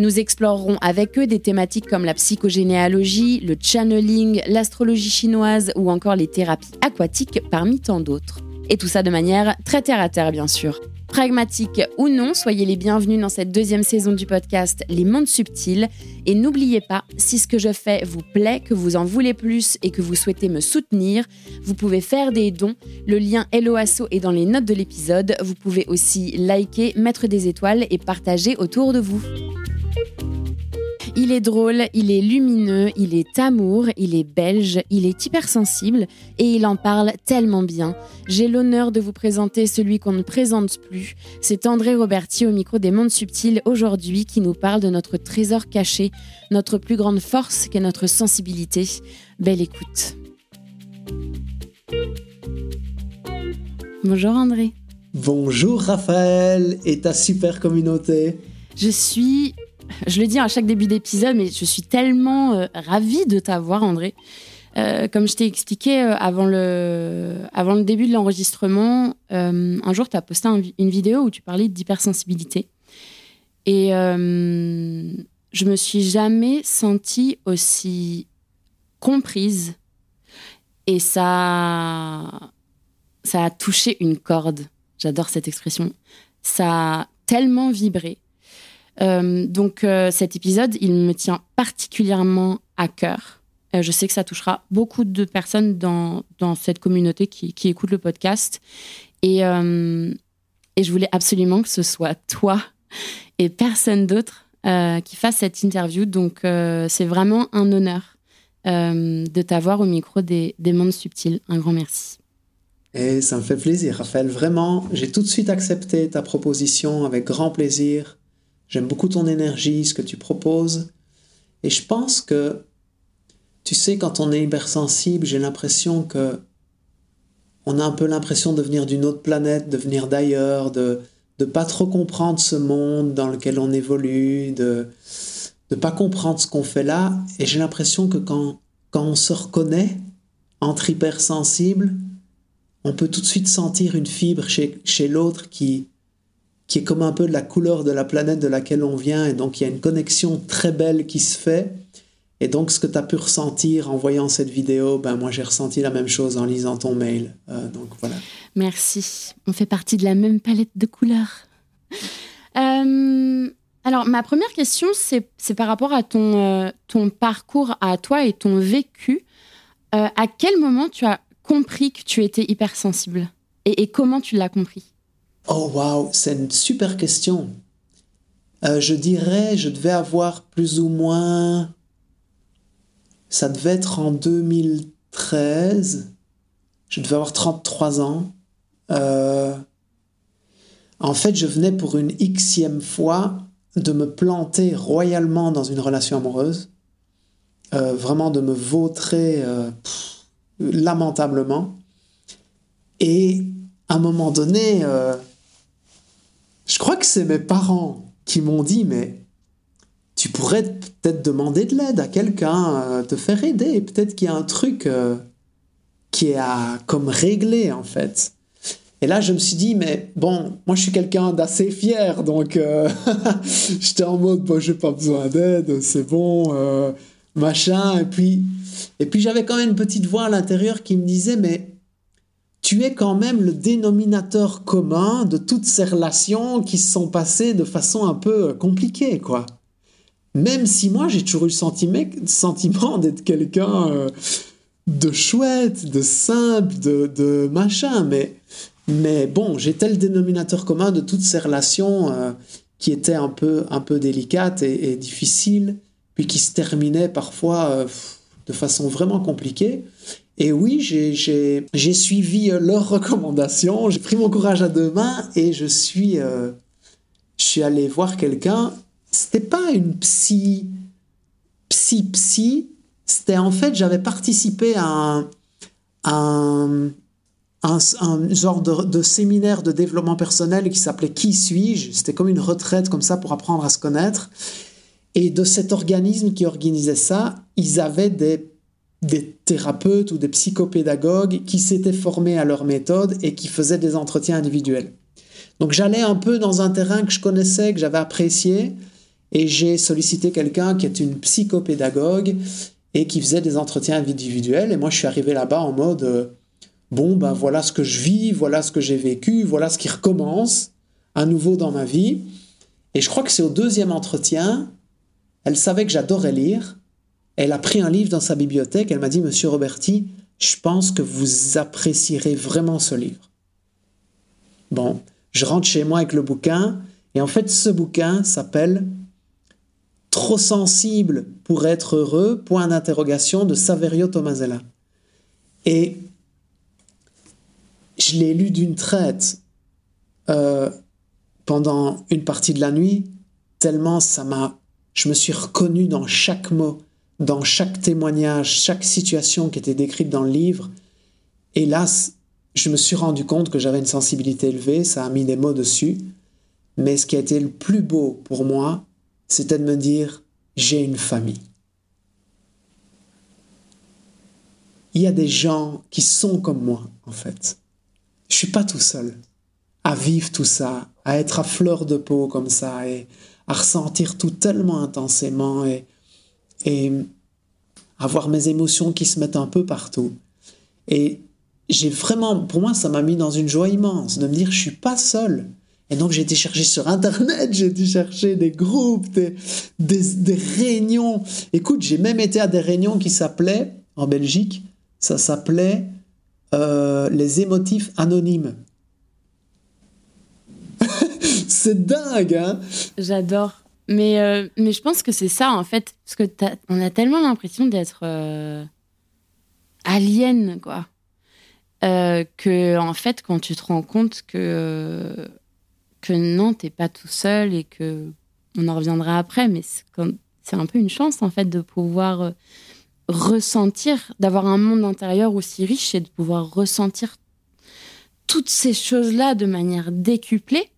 Nous explorerons avec eux des thématiques comme la psychogénéalogie, le channeling, l'astrologie chinoise ou encore les thérapies aquatiques parmi tant d'autres. Et tout ça de manière très terre à terre, bien sûr. Pragmatique ou non, soyez les bienvenus dans cette deuxième saison du podcast Les Mondes Subtils. Et n'oubliez pas, si ce que je fais vous plaît, que vous en voulez plus et que vous souhaitez me soutenir, vous pouvez faire des dons. Le lien Helloasso est dans les notes de l'épisode. Vous pouvez aussi liker, mettre des étoiles et partager autour de vous. Il est drôle, il est lumineux, il est amour, il est belge, il est hypersensible et il en parle tellement bien. J'ai l'honneur de vous présenter celui qu'on ne présente plus. C'est André Roberti au micro des mondes subtils aujourd'hui qui nous parle de notre trésor caché, notre plus grande force qu'est notre sensibilité. Belle écoute. Bonjour André. Bonjour Raphaël et ta super communauté. Je suis je le dis à chaque début d'épisode, mais je suis tellement euh, ravie de t'avoir, André. Euh, comme je t'ai expliqué euh, avant, le, début de l'enregistrement, un jour, tu as posté une vidéo où tu parlais d'hypersensibilité. Et je me suis jamais sentie aussi comprise. Et ça, ça a touché une corde. J'adore cette expression. Ça a tellement vibré. Euh, donc euh, cet épisode, il me tient particulièrement à cœur. Euh, je sais que ça touchera beaucoup de personnes dans, cette communauté qui, qui écoutent le podcast. Et, et je voulais absolument que ce soit toi et personne d'autre qui fasse cette interview. Donc c'est vraiment un honneur de t'avoir au micro des, des mondes subtils. Un grand merci. Et ça me fait plaisir, Raphaël. Vraiment, j'ai tout de suite accepté ta proposition avec grand plaisir. J'aime beaucoup ton énergie, ce que tu proposes. Et je pense que, tu sais, quand on est hypersensible, j'ai l'impression que on a un peu l'impression de venir d'une autre planète, de venir d'ailleurs, de ne pas trop comprendre ce monde dans lequel on évolue, de ne pas comprendre ce qu'on fait là. Et j'ai l'impression que quand, quand on se reconnaît entre hypersensibles, on peut tout de suite sentir une fibre chez, chez l'autre qui, qui est comme un peu de la couleur de la planète de laquelle on vient, et donc il y a une connexion très belle qui se fait. Et donc ce que tu as pu ressentir en voyant cette vidéo, ben moi j'ai ressenti la même chose en lisant ton mail. Euh, donc voilà. Merci. On fait partie de la même palette de couleurs. Euh, alors ma première question, c'est par rapport à ton, euh, ton parcours à toi et ton vécu. à quel moment tu as compris que tu étais hypersensible? Et comment tu l'as compris? Oh wow, c'est une super question. Euh, je dirais, je devais avoir plus ou moins... Ça devait être en 2013. Je devais avoir 33 ans. Euh, en fait, je venais pour une xème fois de me planter royalement dans une relation amoureuse. Euh, vraiment de me vautrer lamentablement. Et à un moment donné, je crois que c'est mes parents qui m'ont dit, mais tu pourrais peut-être demander de l'aide à quelqu'un, euh, te faire aider. Peut-être qu'il y a un truc euh, qui est à comme régler en fait. Et là, je me suis dit, mais bon, moi je suis quelqu'un d'assez fier, donc euh, j'étais en mode, bon, j'ai pas besoin d'aide, c'est bon, machin. Et puis, et puis j'avais quand même une petite voix à l'intérieur qui me disait, mais tu es quand même le dénominateur commun de toutes ces relations qui se sont passées de façon un peu compliquée, quoi. Même si moi, j'ai toujours eu le sentiment, d'être quelqu'un euh, de chouette, de simple, de, machin, mais, bon, j'étais le dénominateur commun de toutes ces relations euh, qui étaient un peu, un peu délicates et, difficiles, puis qui se terminaient parfois euh, de façon vraiment compliquée. Et oui, j'ai suivi euh, leurs recommandations, j'ai pris mon courage à deux mains et je suis, euh, je suis allé voir quelqu'un. C'était pas une psy, psy, psy. C'était en fait, j'avais participé à un, un, un, genre de, de, séminaire de développement personnel qui s'appelait Qui suis-je? C'était comme une retraite comme ça pour apprendre à se connaître. Et de cet organisme qui organisait ça, ils avaient des des thérapeutes ou des psychopédagogues qui s'étaient formés à leur méthode et qui faisaient des entretiens individuels. Donc j'allais un peu dans un terrain que je connaissais, que j'avais apprécié, et j'ai sollicité quelqu'un qui est une psychopédagogue et qui faisait des entretiens individuels. Et moi, je suis arrivé là-bas en mode, euh, bon, ben voilà ce que je vis, voilà ce que j'ai vécu, voilà ce qui recommence à nouveau dans ma vie. Et je crois que c'est au deuxième entretien, elle savait que j'adorais lire, elle a pris un livre dans sa bibliothèque, elle m'a dit, Monsieur Roberti, je pense que vous apprécierez vraiment ce livre. Bon, je rentre chez moi avec le bouquin, et en fait ce bouquin s'appelle Trop sensible pour être heureux, point d'interrogation de Saverio Tomasella. Et je l'ai lu d'une traite euh, pendant une partie de la nuit, tellement ça m'a... Je me suis reconnu dans chaque mot dans chaque témoignage, chaque situation qui était décrite dans le livre. Hélas, je me suis rendu compte que j'avais une sensibilité élevée, ça a mis des mots dessus. Mais ce qui a été le plus beau pour moi, c'était de me dire, j'ai une famille. Il y a des gens qui sont comme moi, en fait. Je suis pas tout seul à vivre tout ça, à être à fleur de peau comme ça et à ressentir tout tellement intensément et et avoir mes émotions qui se mettent un peu partout. Et j'ai vraiment, pour moi, ça m'a mis dans une joie immense de me dire, je suis pas seul. Et donc j'ai été chercher sur Internet, j'ai été chercher des groupes, des, des, réunions. Écoute, j'ai même été à des réunions qui s'appelaient, en Belgique, ça s'appelait euh, les émotifs anonymes. C'est dingue, hein? J'adore. Mais, euh, mais je pense que c'est ça, en fait, parce que on a tellement l'impression d'être euh, alien, quoi. Euh, que, en fait, quand tu te rends compte que, que non, t'es pas tout seul et que on en reviendra après, mais c'est un peu une chance, en fait, de pouvoir ressentir, d'avoir un monde intérieur aussi riche et de pouvoir ressentir toutes ces choses-là de manière décuplée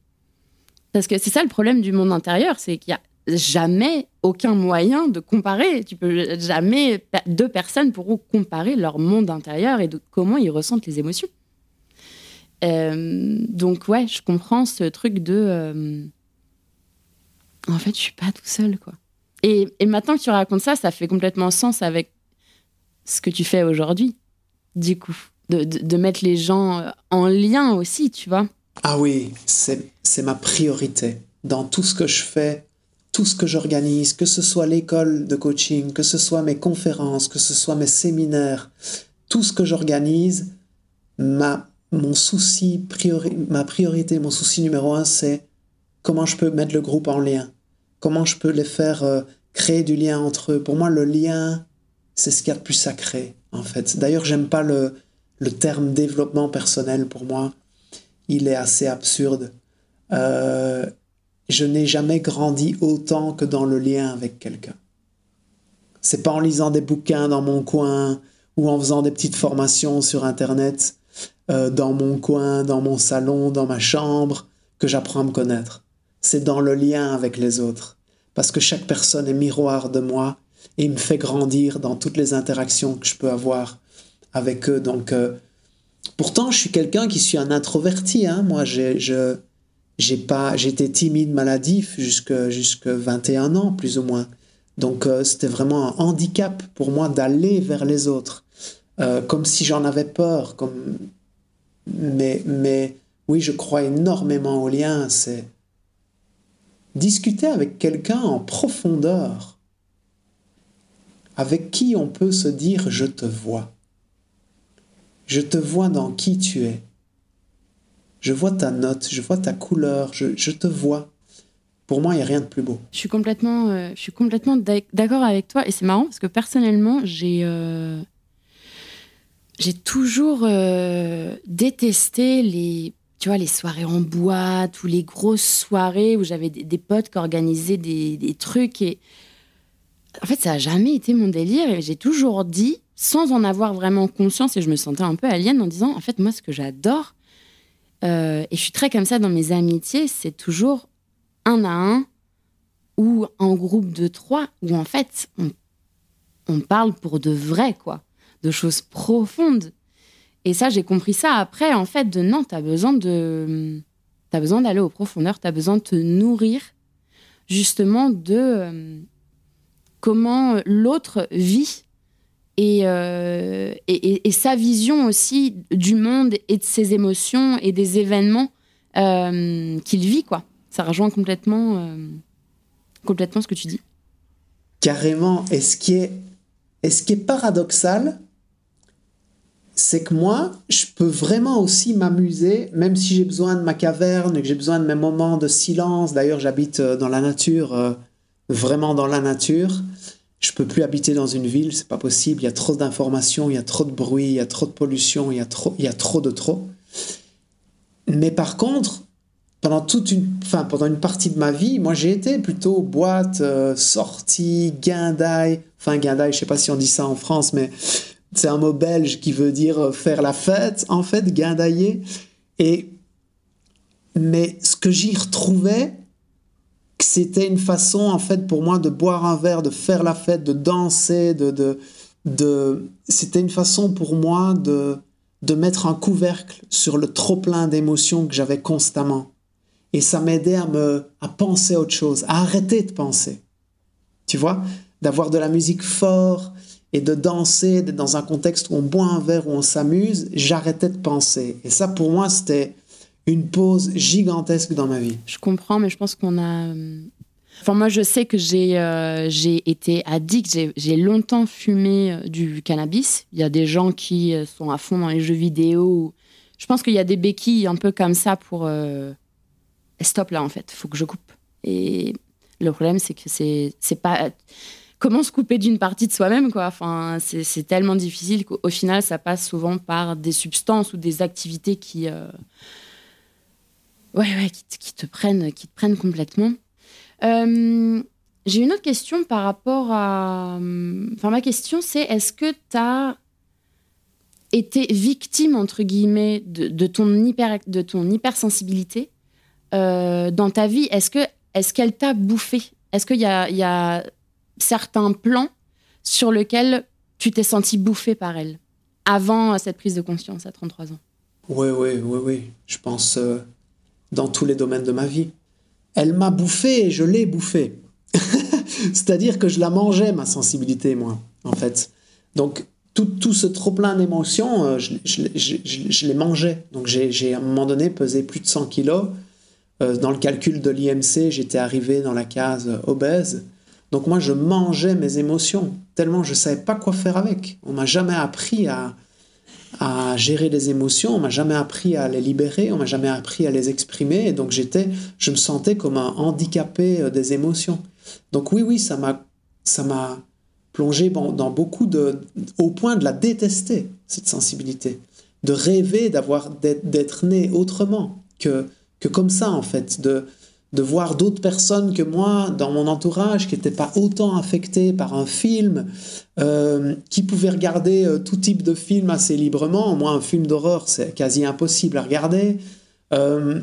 parce que c'est ça le problème du monde intérieur, c'est qu'il y a jamais aucun moyen de comparer. Tu peux jamais deux personnes pourront comparer leur monde intérieur et comment ils ressentent les émotions. Euh, donc ouais, je comprends ce truc de euh, en fait, je suis pas tout seul quoi. Et, maintenant que tu racontes ça, ça fait complètement sens avec ce que tu fais aujourd'hui. Du coup, de, mettre les gens en lien aussi, tu vois. Ah oui, c'est ma priorité. Dans tout ce que je fais, tout ce que j'organise, que ce soit l'école de coaching, que ce soit mes conférences, que ce soit mes séminaires, tout ce que j'organise, ma, mon souci, ma priorité, mon souci numéro un, c'est comment je peux mettre le groupe en lien, comment je peux les faire euh, créer du lien entre eux. Pour moi, le lien, c'est ce qu'il y a de plus sacré, en fait. D'ailleurs, j'aime pas le, le terme développement personnel pour moi il est assez absurde. Euh, je n'ai jamais grandi autant que dans le lien avec quelqu'un. C'est pas en lisant des bouquins dans mon coin ou en faisant des petites formations sur Internet euh, dans mon coin, dans mon salon, dans ma chambre que j'apprends à me connaître. C'est dans le lien avec les autres. Parce que chaque personne est miroir de moi et me fait grandir dans toutes les interactions que je peux avoir avec eux. Donc, euh, Pourtant, je suis quelqu'un qui suis un introverti. Hein. Moi, je, j'ai pas, j'étais timide, maladif jusque, jusque 21 ans, plus ou moins. Donc, euh, c'était vraiment un handicap pour moi d'aller vers les autres, euh, comme si j'en avais peur. Comme... Mais, mais oui, je crois énormément au lien. C'est discuter avec quelqu'un en profondeur, avec qui on peut se dire je te vois Je te vois dans qui tu es. Je vois ta note, je vois ta couleur, je, te vois. Pour moi, il n'y a rien de plus beau. Je suis complètement, euh, je suis complètement d'accord avec toi. Et c'est marrant parce que personnellement, j'ai euh, toujours euh, détesté les, tu vois, les soirées en boîte ou les grosses soirées où j'avais des, potes qui organisaient des, des trucs. Et en fait, ça n'a jamais été mon délire. Et j'ai toujours dit, sans en avoir vraiment conscience, et je me sentais un peu alien en disant, en fait, moi, ce que j'adore, euh, et je suis très comme ça dans mes amitiés, c'est toujours un à un ou en groupe de trois, où en fait, on, parle pour de vrai, quoi, de choses profondes. Et ça, j'ai compris ça après, en fait, de non, tu as besoin de. As besoin d'aller aux profondeurs, tu as besoin de te nourrir justement de euh, comment l'autre vit euh, et, et, sa vision aussi du monde et de ses émotions et des événements euh, qu'il vit, quoi. Ça rejoint complètement, euh, complètement ce que tu dis. Carrément. Et ce qui est, et ce qui est paradoxal, c'est que moi, je peux vraiment aussi m'amuser, même si j'ai besoin de ma caverne, que j'ai besoin de mes moments de silence. D'ailleurs, j'habite dans la nature, vraiment dans la nature je peux plus habiter dans une ville, c'est pas possible, il y a trop d'informations, il y a trop de bruit, il y a trop de pollution, il y a trop, il y a trop de trop. Mais par contre, pendant toute une, enfin, pendant une partie de ma vie, moi j'ai été plutôt boîte, euh, sortie, guindaille, enfin guindaille, je sais pas si on dit ça en France, mais c'est un mot belge qui veut dire euh, faire la fête, en fait, guindailler. Et, mais ce que j'y retrouvais, c'était une façon, en fait, pour moi de boire un verre, de faire la fête, de danser, de, de, de... c'était une façon pour moi de, de mettre un couvercle sur le trop-plein d'émotions que j'avais constamment. Et ça m'aidait à me, à penser autre chose, à arrêter de penser. Tu vois? D'avoir de la musique fort et de danser, dans un contexte où on boit un verre, où on s'amuse, j'arrêtais de penser. Et ça, pour moi, c'était, une pause gigantesque dans ma vie. Je comprends, mais je pense qu'on a. Euh, enfin, moi, je sais que j'ai euh, été addict. J'ai longtemps fumé euh, du cannabis. Il y a des gens qui sont à fond dans les jeux vidéo. Je pense qu'il y a des béquilles un peu comme ça pour. Stop là, en fait. Il faut que je coupe. Et le problème, c'est que c'est pas. Comment se couper d'une partie de soi-même, quoi? Enfin, c'est tellement difficile qu'au final, ça passe souvent par des substances ou des activités qui ouais, ouais, qui, te prennent, qui te prennent complètement. Euh, j'ai une autre question par rapport à. Enfin, ma question, c'est est-ce que tu as été victime, entre guillemets, de, ton, hyper, de ton hypersensibilité euh, dans ta vie? Est-ce que est qu'elle t'a bouffé? Est-ce qu'il y a, y a certains plans sur lesquels tu t'es senti bouffé par elle avant cette prise de conscience à 33 ans? Oui, oui, oui, oui. Je pense. Euh, dans tous les domaines de ma vie. Elle m'a bouffé et je l'ai bouffé. C'est-à-dire que je la mangeais, ma sensibilité, moi, en fait. Donc, tout, tout ce trop-plein d'émotions, euh, je, les mangeais. Donc, j'ai à un moment donné pesé plus de 100 kilos. Euh, dans le calcul de l'IMC, j'étais arrivé dans la case obèse. Donc, moi, je mangeais mes émotions, tellement je ne savais pas quoi faire avec. On m'a jamais appris à, à gérer les émotions, on m'a jamais appris à les libérer, on m'a jamais appris à les exprimer, et donc j'étais, je me sentais comme un handicapé euh, des émotions. Donc oui, oui, ça m'a, ça m'a plongé dans beaucoup de, au point de la détester cette sensibilité, de rêver d'avoir d'être né autrement que que comme ça en fait, de de voir d'autres personnes que moi dans mon entourage qui n'étaient pas autant affectées par un film, euh, qui pouvaient regarder euh, tout type de film assez librement. Moi, un film d'horreur, c'est quasi impossible à regarder. Euh,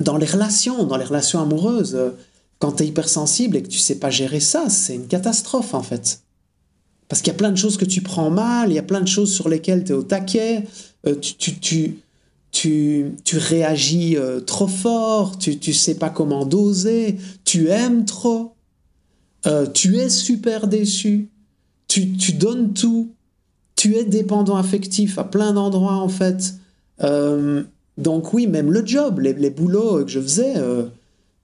dans les relations, dans les relations amoureuses, quand tu es hypersensible et que tu sais pas gérer ça, c'est une catastrophe en fait. Parce qu'il y a plein de choses que tu prends mal, il y a plein de choses sur lesquelles tu es au taquet, tu, tu, tu, tu réagis euh, trop fort, tu ne sais pas comment doser, tu aimes trop, euh, tu es super déçu, tu, tu, donnes tout, tu es dépendant affectif à plein d'endroits en fait. Euh, donc oui, même le job, les, les boulots que je faisais,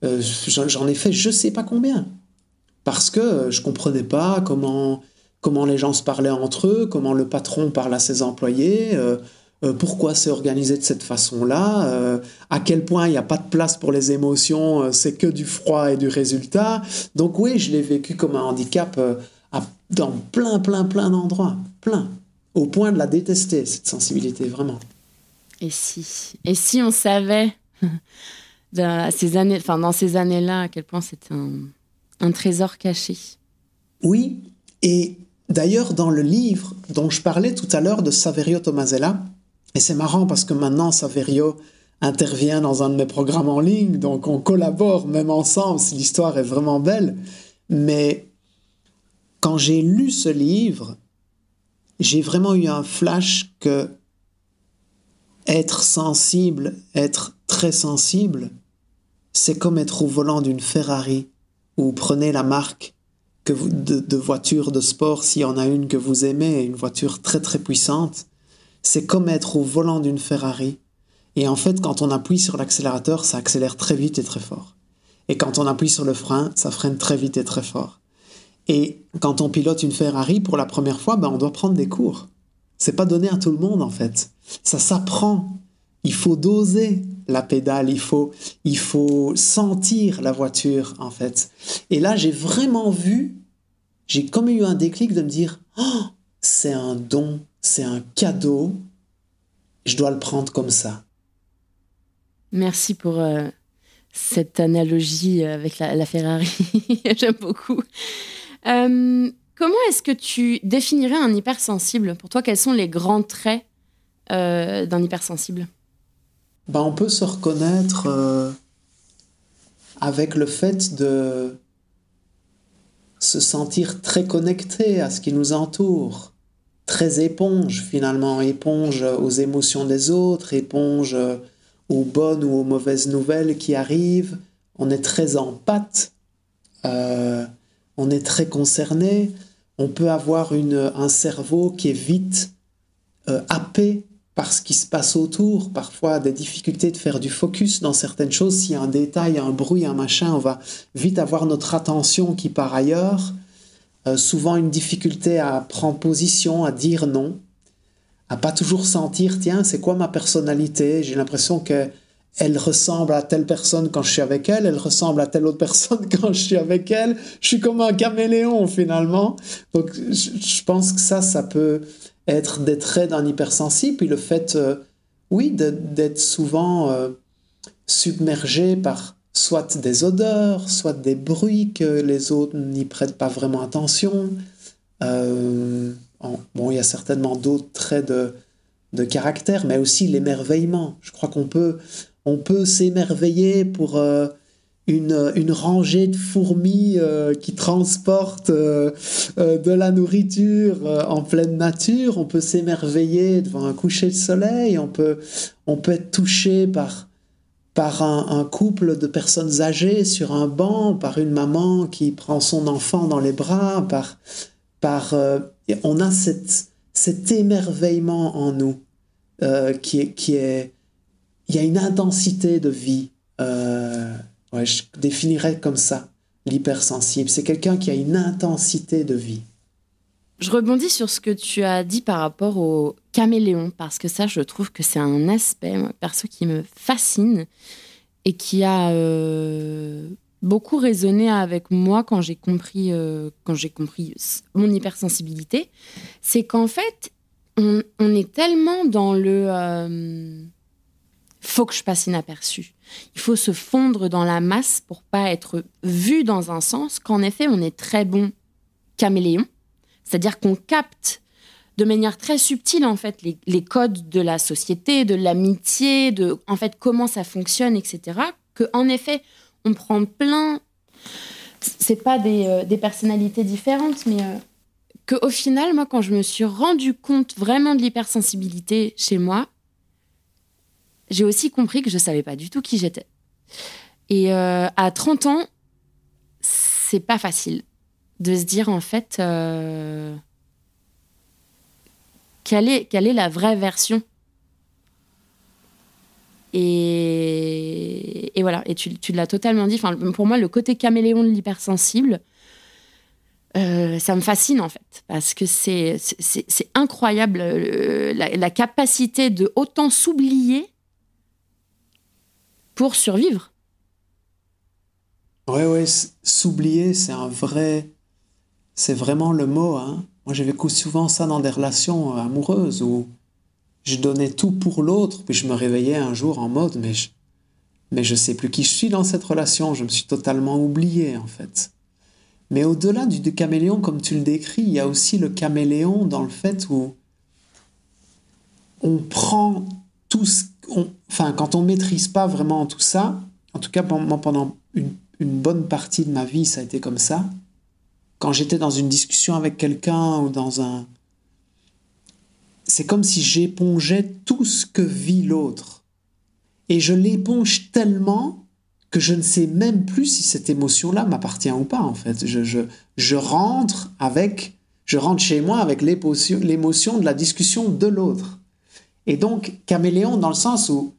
j'en ai fait je sais pas combien. Parce que je comprenais pas comment, comment les gens se parlaient entre eux, comment le patron parle à ses employés euh, pourquoi c'est organisé de cette façon-là, euh, à quel point il n'y a pas de place pour les émotions, euh, c'est que du froid et du résultat. Donc oui, je l'ai vécu comme un handicap dans plein, plein, plein d'endroits, plein, au point de la détester, cette sensibilité, vraiment. Et si, et si on savait dans ces années, enfin dans ces années-là, à quel point c'était un, un trésor caché? Oui, et d'ailleurs dans le livre dont je parlais tout à l'heure de Saverio Tomasella, et c'est marrant parce que maintenant, Saverio intervient dans un de mes programmes en ligne, donc on collabore même ensemble, si l'histoire est vraiment belle. Mais quand j'ai lu ce livre, j'ai vraiment eu un flash que être sensible, être très sensible, c'est comme être au volant d'une Ferrari, ou prenez la marque que de, de voiture de sport, s'il y en a une que vous aimez, une voiture très très puissante c'est comme être au volant d'une Ferrari. Et en fait, quand on appuie sur l'accélérateur, ça accélère très vite et très fort. Et quand on appuie sur le frein, ça freine très vite et très fort. Et quand on pilote une Ferrari pour la première fois, ben on doit prendre des cours. C'est pas donné à tout le monde en fait. Ça s'apprend. Il faut doser la pédale, il faut, il faut sentir la voiture en fait. Et là, j'ai vraiment vu, j'ai comme eu un déclic de me dire, oh, c'est un don c'est un cadeau, je dois le prendre comme ça. Merci pour euh, cette analogie avec la, Ferrari, j'aime beaucoup. Euh, comment est-ce que tu définirais un hypersensible? Pour toi, quels sont les grands traits euh, d'un hypersensible? Ben, On peut se reconnaître avec le fait de se sentir très connecté à ce qui nous entoure, très éponge finalement, éponge aux émotions des autres, éponge aux bonnes ou aux mauvaises nouvelles qui arrivent. On est très en pâte, euh, on est très concerné. On peut avoir une, un cerveau qui est vite euh, happé par ce qui se passe autour, parfois des difficultés de faire du focus dans certaines choses. S'il y a un détail, un bruit, un machin, on va vite avoir notre attention qui part ailleurs. Euh, souvent une difficulté à prendre position, à dire non, à pas toujours sentir, tiens, c'est quoi ma personnalité? J'ai l'impression que elle ressemble à telle personne quand je suis avec elle, elle ressemble à telle autre personne quand je suis avec elle. Je suis comme un caméléon finalement. Donc je pense que ça, ça peut être des traits d'un hypersensible. Puis le fait, euh, oui, d'être souvent euh, submergé par soit des odeurs, soit des bruits que les autres n'y prêtent pas vraiment attention. Euh, bon, il y a certainement d'autres traits de, caractère, mais aussi l'émerveillement. Je crois qu'on peut, on peut s'émerveiller pour euh, une, une, rangée de fourmis euh, qui transportent de la nourriture en pleine nature. On peut s'émerveiller devant un coucher de soleil. On peut, on peut être touché par par un, couple de personnes âgées sur un banc, par une maman qui prend son enfant dans les bras, par, par euh, on a cette, cet émerveillement en nous euh, qui est, qui est, il y a une intensité de vie. Euh, ouais, je définirais comme ça l'hypersensible. C'est quelqu'un qui a une intensité de vie. Je rebondis sur ce que tu as dit par rapport au caméléon, parce que ça, je trouve que c'est un aspect, perso, qui me fascine et qui a euh, beaucoup résonné avec moi quand j'ai compris, euh, compris mon hypersensibilité. C'est qu'en fait, on, est tellement dans le euh, faut que je passe inaperçu. Il faut se fondre dans la masse pour pas être vu dans un sens qu'en effet, on est très bon caméléon c'est-à-dire qu'on capte de manière très subtile en fait les, codes de la société, de l'amitié, de en fait comment ça fonctionne, etc. Que en effet on prend plein, c'est pas des, euh, personnalités différentes, mais euh, que au final moi quand je me suis rendu compte vraiment de l'hypersensibilité chez moi, j'ai aussi compris que je savais pas du tout qui j'étais. Et euh, à 30 ans, c'est pas facile de se dire en fait euh, quelle, est, quelle est la vraie version. Et, et voilà, et tu, tu l'as totalement dit. Enfin, pour moi, le côté caméléon de l'hypersensible, euh, ça me fascine en fait, parce que c'est incroyable euh, la, capacité de autant s'oublier pour survivre. Ouais, ouais, s'oublier, c'est un vrai. C'est vraiment le mot. Hein. Moi, j'ai vécu souvent ça dans des relations amoureuses où je donnais tout pour l'autre, puis je me réveillais un jour en mode, mais je, mais je sais plus qui je suis dans cette relation, je me suis totalement oublié en fait. Mais au-delà du, caméléon, comme tu le décris, il y a aussi le caméléon dans le fait où on prend tout ce. enfin, quand on maîtrise pas vraiment tout ça, en tout cas pendant une, une bonne partie de ma vie, ça a été comme ça. Quand j'étais dans une discussion avec quelqu'un ou dans un. C'est comme si j'épongeais tout ce que vit l'autre. Et je l'éponge tellement que je ne sais même plus si cette émotion-là m'appartient ou pas, en fait. Je, rentre avec, je rentre chez moi avec l'émotion de la discussion de l'autre. Et donc, caméléon dans le sens où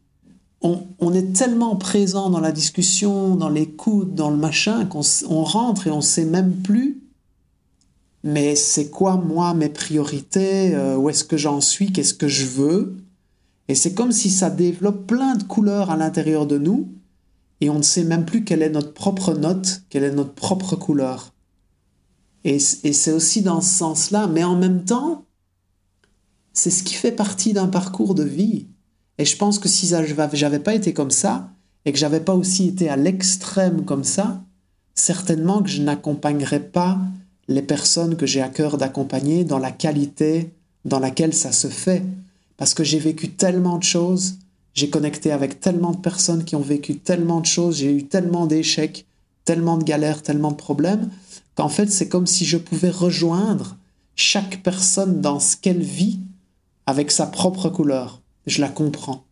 on, est tellement présent dans la discussion, dans l'écoute, dans le machin, qu'on on rentre et on sait même plus, mais c'est quoi, moi, mes priorités, euh, où est-ce que j'en suis, qu'est-ce que je veux? Et c'est comme si ça développe plein de couleurs à l'intérieur de nous, et on ne sait même plus quelle est notre propre note, quelle est notre propre couleur. Et, c'est aussi dans ce sens-là, mais en même temps, c'est ce qui fait partie d'un parcours de vie. Et je pense que si j'avais pas été comme ça, et que j'avais pas aussi été à l'extrême comme ça, certainement que je n'accompagnerais pas les personnes que j'ai à cœur d'accompagner dans la qualité dans laquelle ça se fait. Parce que j'ai vécu tellement de choses j'ai connecté avec tellement de personnes qui ont vécu tellement de choses, j'ai eu tellement d'échecs, tellement de galères, tellement de problèmes, qu'en fait c'est comme si je pouvais rejoindre chaque personne dans ce qu'elle vit avec sa propre couleur. Je la comprends.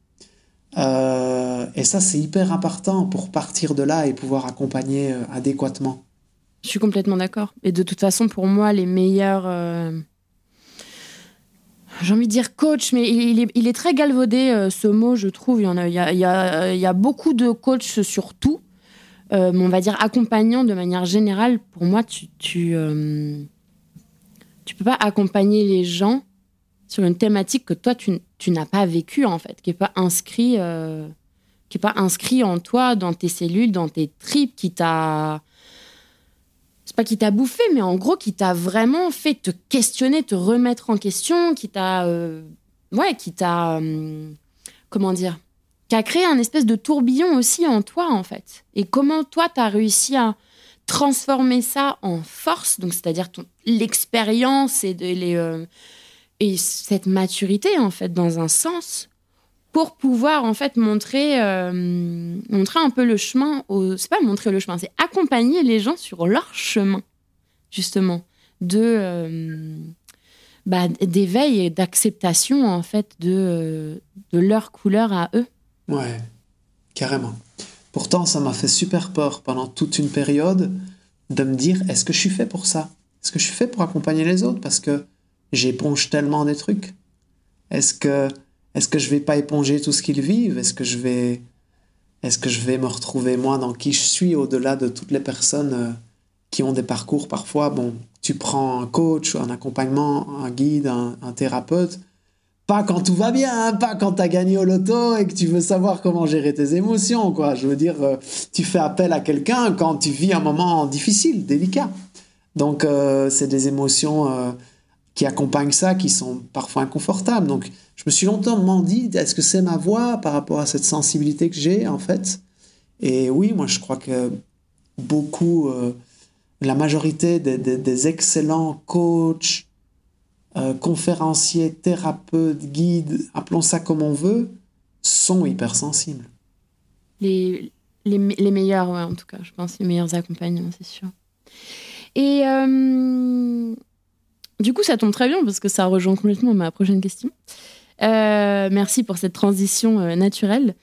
Euh, et ça, c'est hyper important pour partir de là et pouvoir accompagner euh, adéquatement. Je suis complètement d'accord. Et de toute façon, pour moi, les meilleurs... Euh, j'ai envie de dire coach, mais il est, est très galvaudé, euh, ce mot, je trouve. Il y, a, beaucoup de coachs sur tout. Euh, mais on va dire accompagnant de manière générale. Pour moi, tu, tu, peux pas accompagner les gens sur une thématique que toi, tu, tu n'as pas vécu, en fait, qui n'est pas inscrit... qui est pas inscrit en toi, dans tes cellules, dans tes tripes, qui t'a pas qui t'a bouffé, mais en gros qui t'a vraiment fait te questionner, te remettre en question, qui t'a, euh, ouais, qui t'a, euh, comment dire, qui a créé un espèce de tourbillon aussi en toi en fait. Et comment toi t'as réussi à transformer ça en force, donc c'est-à-dire l'expérience et de, les, euh, et cette maturité en fait dans un sens pour pouvoir en fait montrer, euh, montrer un peu le chemin. C'est pas montrer le chemin, c'est accompagner les gens sur leur chemin, justement, de euh, bah, d'éveil et d'acceptation en fait de, euh, de leur couleur à eux. Ouais, carrément. Pourtant, ça m'a fait super peur pendant toute une période de me dire est-ce que je suis fait pour ça? Est-ce que je suis fait pour accompagner les autres? Parce que j'éponge tellement des trucs. Est-ce que est-ce que je vais pas éponger tout ce qu'ils vivent? Est-ce que je vais est-ce que je vais me retrouver moi dans qui je suis au-delà de toutes les personnes euh, qui ont des parcours parfois? Bon tu prends un coach un accompagnement un guide un, thérapeute. Pas quand tout va bien hein, pas quand tu as gagné au loto et que tu veux savoir comment gérer tes émotions quoi. Je veux dire euh, tu fais appel à quelqu'un quand tu vis un moment difficile délicat. Donc euh, c'est des émotions qui accompagnent ça qui sont parfois inconfortables donc je me suis longtemps dit, est-ce que c'est ma voix par rapport à cette sensibilité que j'ai, en fait? Et oui, moi, je crois que beaucoup, euh, la majorité des, excellents coachs, euh, conférenciers, thérapeutes, guides, appelons ça comme on veut, sont hypersensibles. Les, les, les meilleurs, en tout cas, je pense, les meilleurs accompagnants, c'est sûr. Et euh, du coup, ça tombe très bien parce que ça rejoint complètement ma prochaine question. Euh, merci pour cette transition euh, naturelle.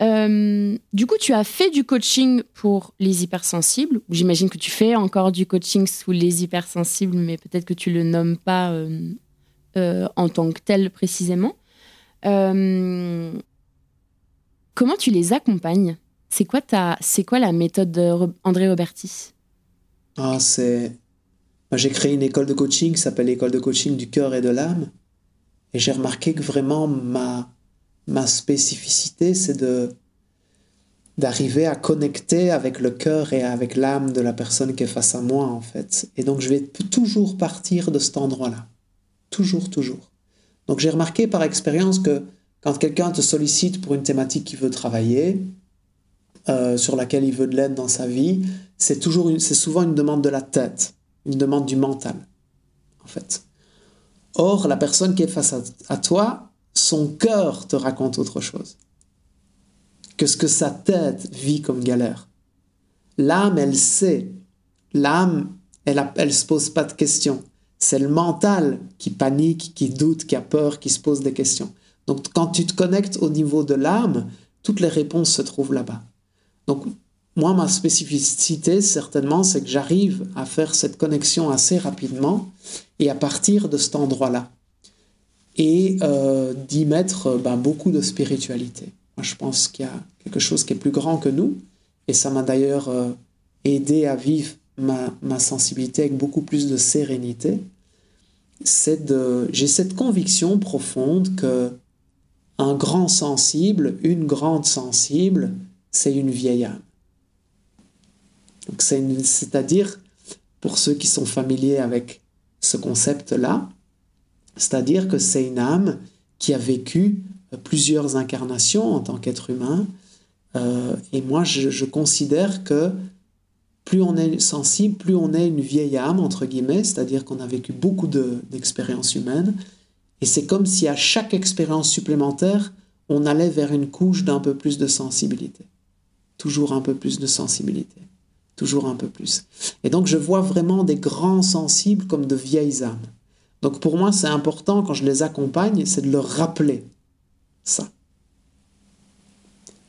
Euh, du coup, tu as fait du coaching pour les hypersensibles. J'imagine que tu fais encore du coaching sous les hypersensibles, mais peut-être que tu le nommes pas en tant que tel précisément. comment tu les accompagnes? C'est quoi quoi la méthode d'André Robertis ah, c'est j'ai créé une école de coaching qui s'appelle l'école de coaching du cœur et de l'âme. Et j'ai remarqué que vraiment ma, ma spécificité, c'est de d'arriver à connecter avec le cœur et avec l'âme de la personne qui est face à moi, en fait. Et donc, je vais toujours partir de cet endroit-là. Toujours, toujours. Donc, j'ai remarqué par expérience que quand quelqu'un te sollicite pour une thématique qu'il veut travailler, euh, sur laquelle il veut de l'aide dans sa vie, c'est c'est souvent une demande de la tête, une demande du mental, en fait. Or, la personne qui est face à, toi, son cœur te raconte autre chose que ce que sa tête vit comme galère. L'âme, elle sait. L'âme, elle ne se pose pas de questions. C'est le mental qui panique, qui doute, qui a peur, qui se pose des questions. Donc quand tu te connectes au niveau de l'âme, toutes les réponses se trouvent là-bas. Donc moi, ma spécificité, certainement, c'est que j'arrive à faire cette connexion assez rapidement et à partir de cet endroit-là. Et euh, d'y mettre ben, beaucoup de spiritualité. Moi, je pense qu'il y a quelque chose qui est plus grand que nous. Et ça m'a d'ailleurs euh, aidé à vivre ma, ma, sensibilité avec beaucoup plus de sérénité. J'ai cette conviction profonde que un grand sensible, une grande sensible, c'est une vieille âme. C'est-à-dire, pour ceux qui sont familiers avec ce concept-là, c'est-à-dire que c'est une âme qui a vécu euh, plusieurs incarnations en tant qu'être humain. Euh, et moi, je, considère que plus on est sensible, plus on est une vieille âme, entre guillemets, c'est-à-dire qu'on a vécu beaucoup d'expériences humaines. Et c'est comme si à chaque expérience supplémentaire, on allait vers une couche d'un peu plus de sensibilité. Toujours un peu plus de sensibilité. Toujours un peu plus. Et donc je vois vraiment des grands sensibles comme de vieilles âmes. Donc pour moi, c'est important quand je les accompagne, c'est de leur rappeler ça.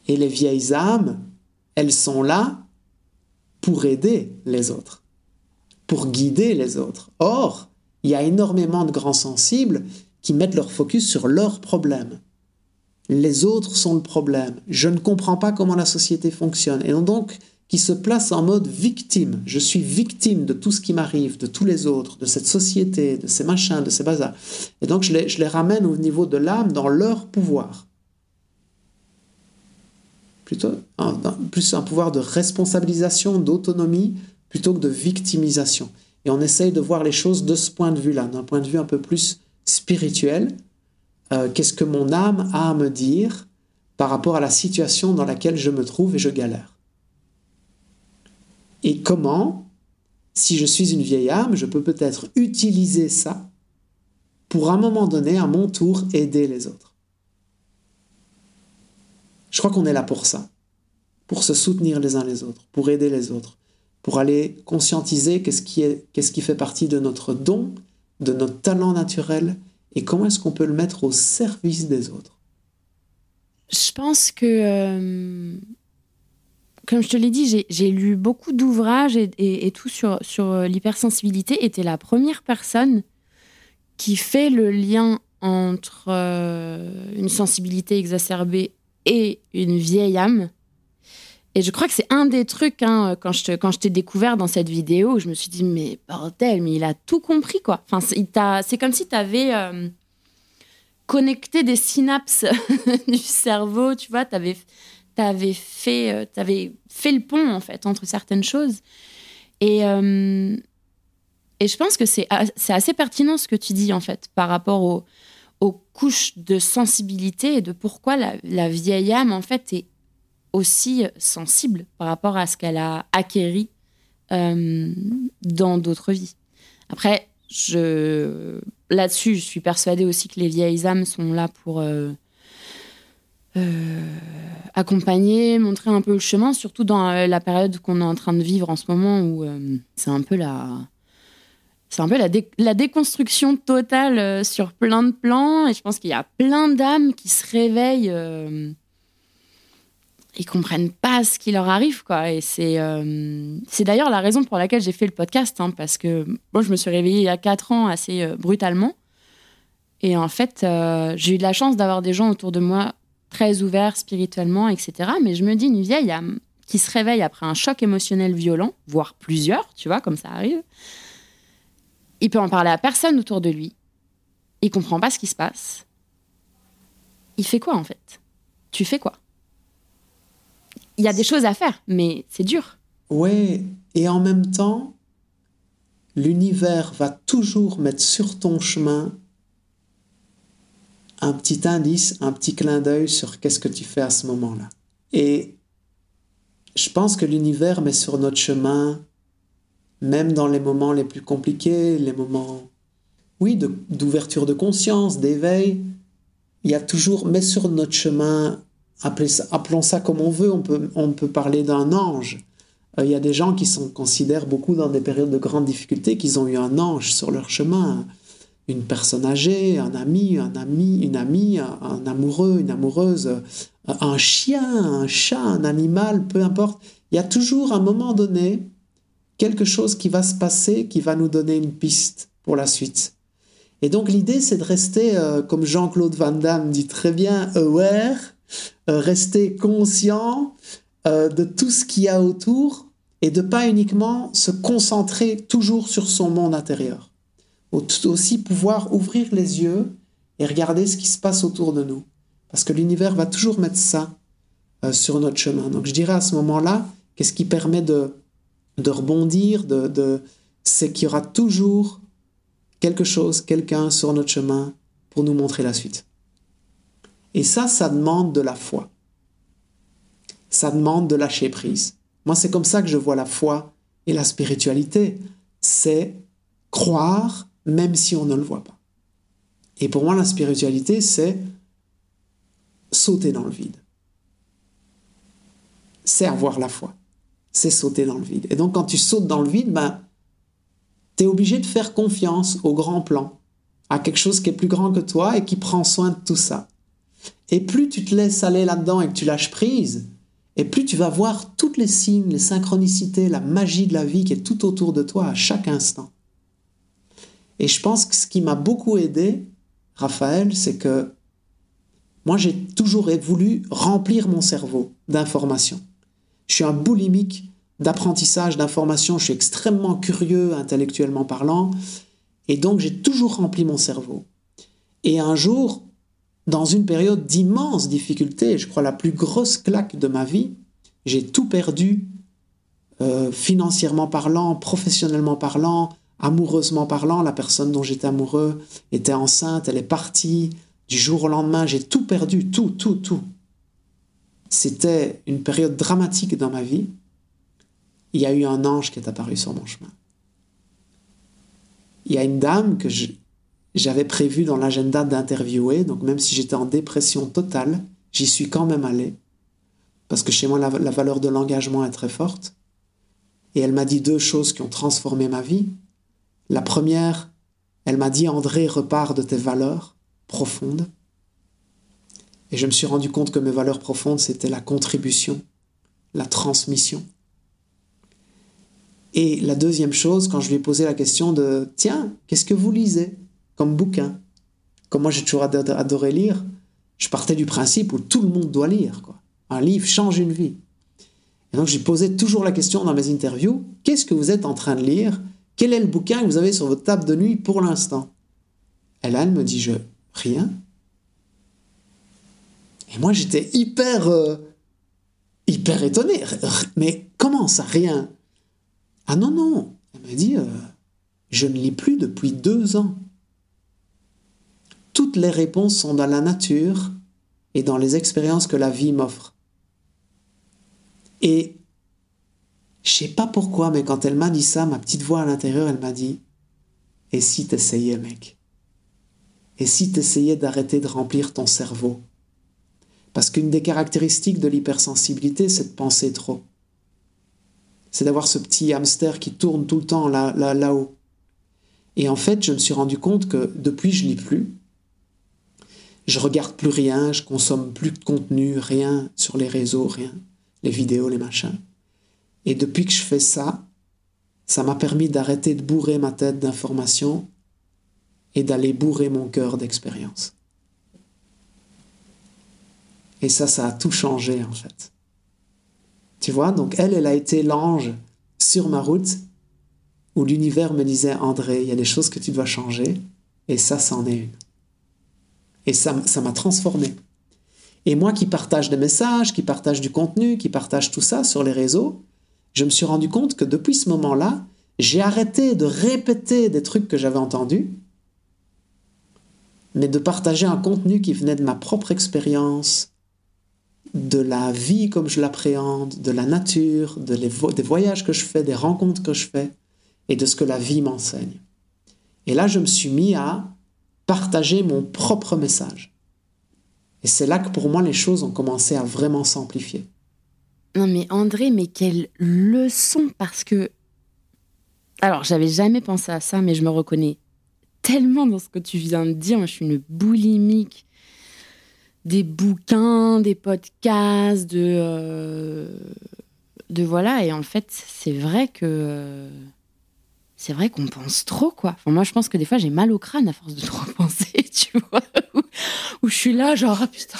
Et les vieilles âmes, elles sont là pour aider les autres, pour guider les autres. Or, il y a énormément de grands sensibles qui mettent leur focus sur leurs problèmes. Les autres sont le problème. Je ne comprends pas comment la société fonctionne. Et donc, qui se placent en mode victime. Je suis victime de tout ce qui m'arrive, de tous les autres, de cette société, de ces machins, de ces bazars. Et donc, je les, ramène au niveau de l'âme dans leur pouvoir. Plutôt, plus un pouvoir de responsabilisation, d'autonomie, plutôt que de victimisation. Et on essaye de voir les choses de ce point de vue-là, d'un point de vue un peu plus spirituel. Euh, qu'est-ce que mon âme a à me dire par rapport à la situation dans laquelle je me trouve et je galère Et comment, si je suis une vieille âme, je peux peut-être utiliser ça pour à un moment donné, à mon tour, aider les autres. Je crois qu'on est là pour ça, pour se soutenir les uns les autres, pour aider les autres, pour aller conscientiser qu'est-ce qui, est, qu'est-ce qui fait partie de notre don, de notre talent naturel, et comment est-ce qu'on peut le mettre au service des autres. Je pense que, euh, comme je te l'ai dit, j'ai, lu beaucoup d'ouvrages et, tout sur, euh, l'hypersensibilité, et tu es la première personne qui fait le lien entre euh, une sensibilité exacerbée et une vieille âme. Et je crois que c'est un des trucs, hein, quand je, quand je t'ai découvert dans cette vidéo, je me suis dit, mais bordel, mais il a tout compris, quoi. Enfin, c'est comme si tu avais euh, connecté des synapses du cerveau, tu vois, tu avais, avais, fait, euh, fait le pont, en fait, entre certaines choses. Et, euh, et je pense que c'est assez pertinent ce que tu dis, en fait, par rapport au, aux couches de sensibilité et de pourquoi la, vieille âme, en fait, est aussi sensible par rapport à ce qu'elle a acquéri euh, dans d'autres vies. Après, je, là-dessus, je suis persuadée aussi que les vieilles âmes sont là pour accompagner, montrer un peu le chemin, surtout dans la période qu'on est en train de vivre en ce moment où c'est un peu la c'est un peu la, déconstruction totale euh, sur plein de plans. Et je pense qu'il y a plein d'âmes qui se réveillent euh, et comprennent pas ce qui leur arrive. Quoi. Et c'est, euh, d'ailleurs la raison pour laquelle j'ai fait le podcast. Hein, parce que moi, je me suis réveillée il y a 4 ans assez brutalement. Et en fait, j'ai eu de la chance d'avoir des gens autour de moi très ouverts spirituellement, etc. Mais je me dis, une vieille âme qui se réveille après un choc émotionnel violent, voire plusieurs, tu vois, comme ça arrive il peut en parler à personne autour de lui. Il comprend pas ce qui se passe. Il fait quoi en fait? Tu fais quoi? Il y a des choses à faire, mais c'est dur. Ouais, et en même temps, l'univers va toujours mettre sur ton chemin un petit indice, un petit clin d'œil sur qu'est-ce que tu fais à ce moment-là. Et je pense que l'univers met sur notre chemin, même dans les moments les plus compliqués, les moments, oui, d'ouverture de, conscience, d'éveil, il y a toujours, met sur notre chemin, appelons ça comme on veut, on peut, on peut parler d'un ange. Euh, il y a des gens qui sont, considèrent beaucoup dans des périodes de grandes difficultés qu'ils ont eu un ange sur leur chemin une personne âgée, un ami, un ami, une amie, un, amoureux, une amoureuse, un chien, un chat, un animal, peu importe. Il y a toujours un moment donné quelque chose qui va se passer qui va nous donner une piste pour la suite. Et donc l'idée, c'est de rester, euh, comme Jean-Claude Van Damme dit très bien, aware, euh, rester conscient euh, de tout ce qu'il y a autour et de pas uniquement se concentrer toujours sur son monde intérieur aussi pouvoir ouvrir les yeux et regarder ce qui se passe autour de nous. Parce que l'univers va toujours mettre ça euh, sur notre chemin. Donc je dirais à ce moment-là, qu'est-ce qui permet de, de rebondir, de, de c'est qu'il y aura toujours quelque chose, quelqu'un sur notre chemin pour nous montrer la suite. Et ça, ça demande de la foi. Ça demande de lâcher prise. Moi, c'est comme ça que je vois la foi et la spiritualité. C'est croire même si on ne le voit pas. Et pour moi, la spiritualité, c'est sauter dans le vide. C'est avoir la foi. C'est sauter dans le vide. Et donc, quand tu sautes dans le vide, ben, tu es obligé de faire confiance au grand plan, à quelque chose qui est plus grand que toi et qui prend soin de tout ça. Et plus tu te laisses aller là-dedans et que tu lâches prise, et plus tu vas voir toutes les signes, les synchronicités, la magie de la vie qui est tout autour de toi à chaque instant. Et je pense que ce qui m'a beaucoup aidé, Raphaël, c'est que moi, j'ai toujours voulu remplir mon cerveau d'informations. Je suis un boulimique d'apprentissage, d'informations. Je suis extrêmement curieux, intellectuellement parlant. Et donc, j'ai toujours rempli mon cerveau. Et un jour, dans une période d'immense difficulté, je crois la plus grosse claque de ma vie, j'ai tout perdu, euh, financièrement parlant, professionnellement parlant, amoureusement parlant, la personne dont j'étais amoureux était enceinte, elle est partie. Du jour au lendemain, j'ai tout perdu, tout, tout, tout. C'était une période dramatique dans ma vie. Il y a eu un ange qui est apparu sur mon chemin. Il y a une dame que j'avais prévu dans l'agenda d'interviewer, donc même si j'étais en dépression totale, j'y suis quand même allé, parce que chez moi, la valeur de l'engagement est très forte. Et elle m'a dit deux choses qui ont transformé ma vie. La première, elle m'a dit André, repars de tes valeurs profondes. Et je me suis rendu compte que mes valeurs profondes, c'était la contribution, la transmission. Et la deuxième chose, quand je lui ai posé la question de Tiens, qu'est-ce que vous lisez comme bouquin? Comme moi j'ai toujours adoré lire, je partais du principe où tout le monde doit lire. Quoi. Un livre change une vie. Et donc j'ai posé toujours la question dans mes interviews Qu'est-ce que vous êtes en train de lire quel est le bouquin que vous avez sur votre table de nuit pour l'instant? Elle, elle me dit, je, rien. Et moi, j'étais hyper, euh, hyper étonné. Mais comment ça, rien? Ah non, non. Elle m'a dit, euh, je ne lis plus depuis deux ans. Toutes les réponses sont dans la nature et dans les expériences que la vie m'offre. Et je sais pas pourquoi, mais quand elle m'a dit ça, ma petite voix à l'intérieur, elle m'a dit Et si t'essayais, mec? Et si t'essayais d'arrêter de remplir ton cerveau Parce qu'une des caractéristiques de l'hypersensibilité, c'est de penser trop. C'est d'avoir ce petit hamster qui tourne tout le temps là, là, là-haut. Et en fait, je me suis rendu compte que depuis, je lis plus. Je regarde plus rien, je consomme plus de contenu, rien sur les réseaux, rien. Les vidéos, les machins. Et depuis que je fais ça, ça m'a permis d'arrêter de bourrer ma tête d'informations et d'aller bourrer mon cœur d'expérience. Et ça, ça a tout changé en fait. Tu vois, donc elle, elle a été l'ange sur ma route où l'univers me disait, André, il y a des choses que tu dois changer, et ça, c'en est une. Et ça m'a transformé. Et moi qui partage des messages, qui partage du contenu, qui partage tout ça sur les réseaux, je me suis rendu compte que depuis ce moment-là, j'ai arrêté de répéter des trucs que j'avais entendus, mais de partager un contenu qui venait de ma propre expérience, de la vie comme je l'appréhende, de la nature, de des voyages que je fais, des rencontres que je fais, et de ce que la vie m'enseigne. Et là, je me suis mis à partager mon propre message. Et c'est là que pour moi, les choses ont commencé à vraiment s'amplifier. Non mais André, mais quelle leçon parce que... Alors, j'avais jamais pensé à ça, mais je me reconnais tellement dans ce que tu viens de dire. Moi, je suis une boulimique des bouquins, des podcasts, de... Euh, de voilà. Et en fait, c'est vrai que... C'est vrai qu'on pense trop, quoi. moi, je pense que des fois, j'ai mal au crâne à force de trop penser, tu vois. Où, je suis là, genre, ah putain.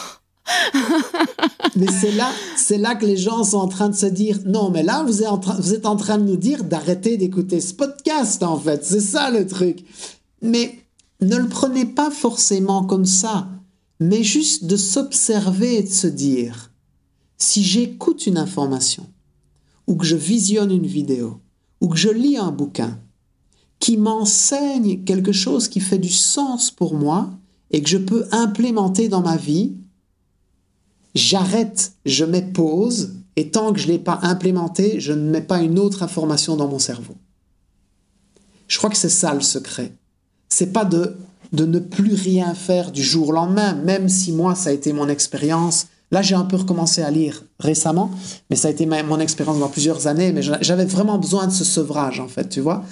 mais c'est là, c'est là que les gens sont en train de se dire non, mais là, vous êtes en train, vous êtes en train de nous dire d'arrêter d'écouter ce podcast, en fait. C'est ça le truc. Mais ne le prenez pas forcément comme ça, mais juste de s'observer et de se dire si j'écoute une information, ou que je visionne une vidéo, ou que je lis un bouquin, qui m'enseigne quelque chose qui fait du sens pour moi et que je peux implémenter dans ma vie, j'arrête, je mets pause, et tant que je ne l'ai pas implémenté, je ne mets pas une autre information dans mon cerveau. Je crois que c'est ça le secret. C'est pas de, de ne plus rien faire du jour au lendemain, même si moi, ça a été mon expérience Là, j'ai un peu recommencé à lire récemment, mais ça a été mon expérience dans plusieurs années, mais j'avais vraiment besoin de ce sevrage, en fait, tu vois.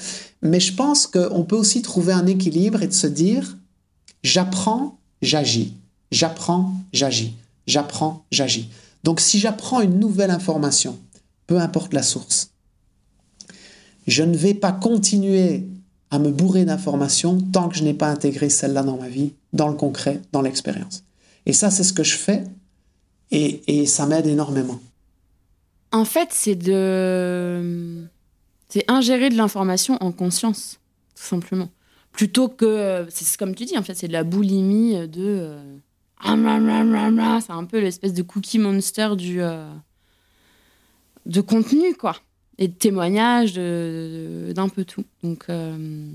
Mais je pense qu'on peut aussi trouver un équilibre et de se dire, j'apprends, j'agis, j'apprends, j'agis, j'apprends, j'agis. Donc si j'apprends une nouvelle information, peu importe la source, je ne vais pas continuer à me bourrer d'informations tant que je n'ai pas intégré celle-là dans ma vie, dans le concret, dans l'expérience. Et ça, c'est ce que je fais et, ça m'aide énormément. En fait, c'est de. C'est ingérer de l'information en conscience, tout simplement. Plutôt que. C'est comme tu dis, en fait, c'est de la boulimie de. Euh, c'est un peu l'espèce de cookie monster du. Euh, de contenu, quoi. Et de témoignages, d'un peu tout. Donc. Euh,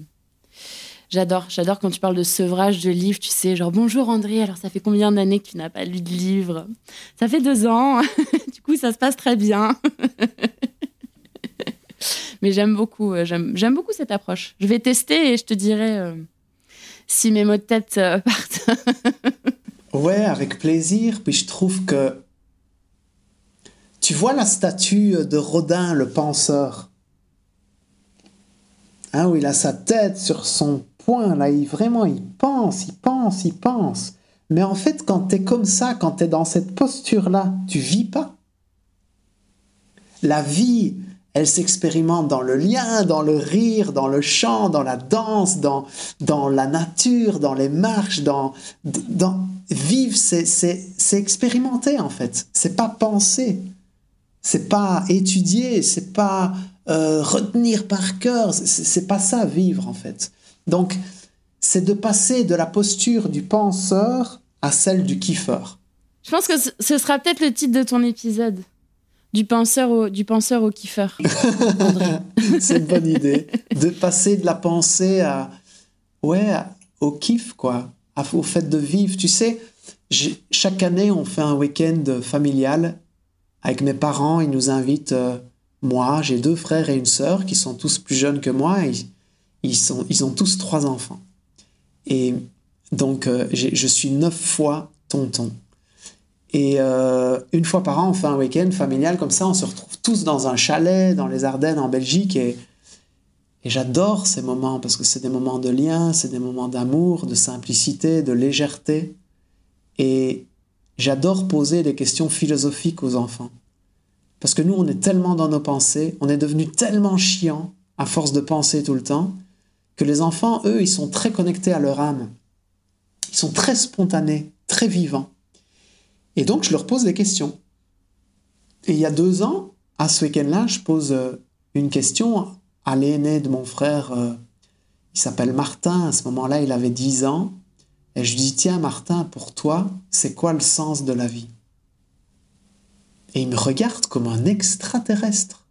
J'adore, j'adore quand tu parles de sevrage de livres, tu sais, genre bonjour André, alors ça fait combien d'années que tu n'as pas lu de livre? Ça fait deux ans, du coup ça se passe très bien. Mais j'aime beaucoup, euh, j'aime beaucoup cette approche. Je vais tester et je te dirai si mes mots de tête partent. Ouais, avec plaisir. Puis je trouve que tu vois la statue de Rodin, le penseur. Hein, où il a sa tête sur son point, là, il, vraiment, il pense, il pense, il pense. Mais en fait, quand tu es comme ça, quand tu es dans cette posture-là, tu vis pas. La vie, elle s'expérimente dans le lien, dans le rire, dans le chant, dans la danse, dans, dans la nature, dans les marches, dans, dans vivre, c'est expérimenter en fait. C'est pas penser, c'est pas étudier, c'est pas euh, retenir par cœur, c'est pas ça vivre en fait. Donc, c'est de passer de la posture du penseur à celle du kiffeur. Je pense que ce sera peut-être le titre de ton épisode. Du penseur au, du penseur au c'est une bonne idée. De passer de la pensée à, ouais, au kiff, quoi. au fait de vivre. Tu sais, chaque année, on fait un week-end familial avec mes parents. Ils nous invitent, euh, moi, j'ai deux frères et une sœur qui sont tous plus jeunes que moi. Et ils, sont, ils ont tous trois enfants. Et donc, euh, je suis neuf fois tonton. Et euh, une fois par an, on fait un week-end familial comme ça. On se retrouve tous dans un chalet dans les Ardennes, en Belgique. Et, et j'adore ces moments parce que c'est des moments de lien, c'est des moments d'amour, de simplicité, de légèreté. Et j'adore poser des questions philosophiques aux enfants. Parce que nous, on est tellement dans nos pensées, on est devenu tellement chiant à force de penser tout le temps, que les enfants, eux, ils sont très connectés à leur âme. Ils sont très spontanés, très vivants. Et donc, je leur pose des questions. Et il y a deux ans, à ce week-end-là, je pose euh, une question à l'aîné de mon frère, euh, il s'appelle Martin, à ce moment-là il avait 10 ans, et je lui dis, tiens Martin, pour toi, c'est quoi le sens de la vie? Et il me regarde comme un extraterrestre.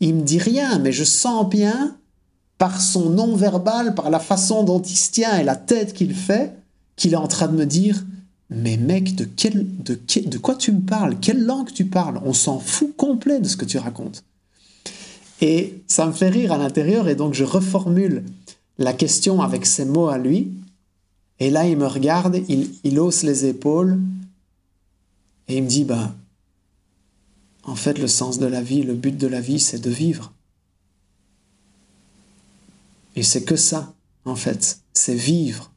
Il me dit rien, mais je sens bien, par son non-verbal, par la façon dont il se tient et la tête qu'il fait, qu'il est en train de me dire, mais mec, de, quel, de, de quoi tu me parles? Quelle langue tu parles? On s'en fout complet de ce que tu racontes. Et ça me fait rire à l'intérieur, et donc je reformule la question avec ces mots à lui. Et là, il me regarde, il, il hausse les épaules, et il me dit, bah, en fait, le sens de la vie, le but de la vie, c'est de vivre. Et c'est que ça, en fait, c'est vivre.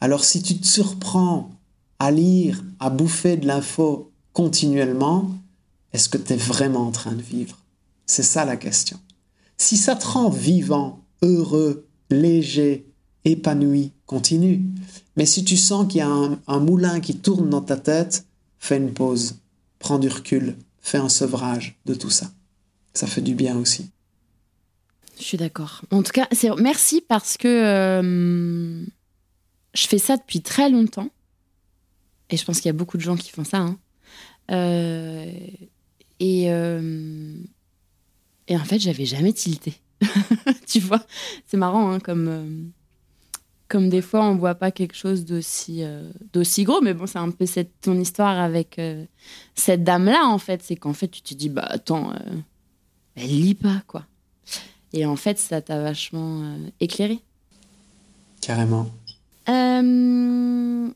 Alors si tu te surprends à lire, à bouffer de l'info continuellement, est-ce que tu es vraiment en train de vivre? C'est ça la question. Si ça te rend vivant, heureux, léger, épanoui, continue. Mais si tu sens qu'il y a un, moulin qui tourne dans ta tête, fais une pause, prends du recul, fais un sevrage de tout ça. Ça fait du bien aussi. Je suis d'accord. En tout cas, merci parce que euh, je fais ça depuis très longtemps. Et je pense qu'il y a beaucoup de gens qui font ça. Hein. Euh, et, euh, et en fait, j'avais jamais tilté. tu vois, c'est marrant, hein, comme, euh, comme des fois, on voit pas quelque chose d'aussi d'aussi gros. Mais bon, c'est un peu cette, ton histoire avec cette dame-là, en fait. C'est qu'en fait, tu te dis, bah attends, elle lit pas, quoi. Et en fait, ça t'a vachement éclairé. Carrément. Euh,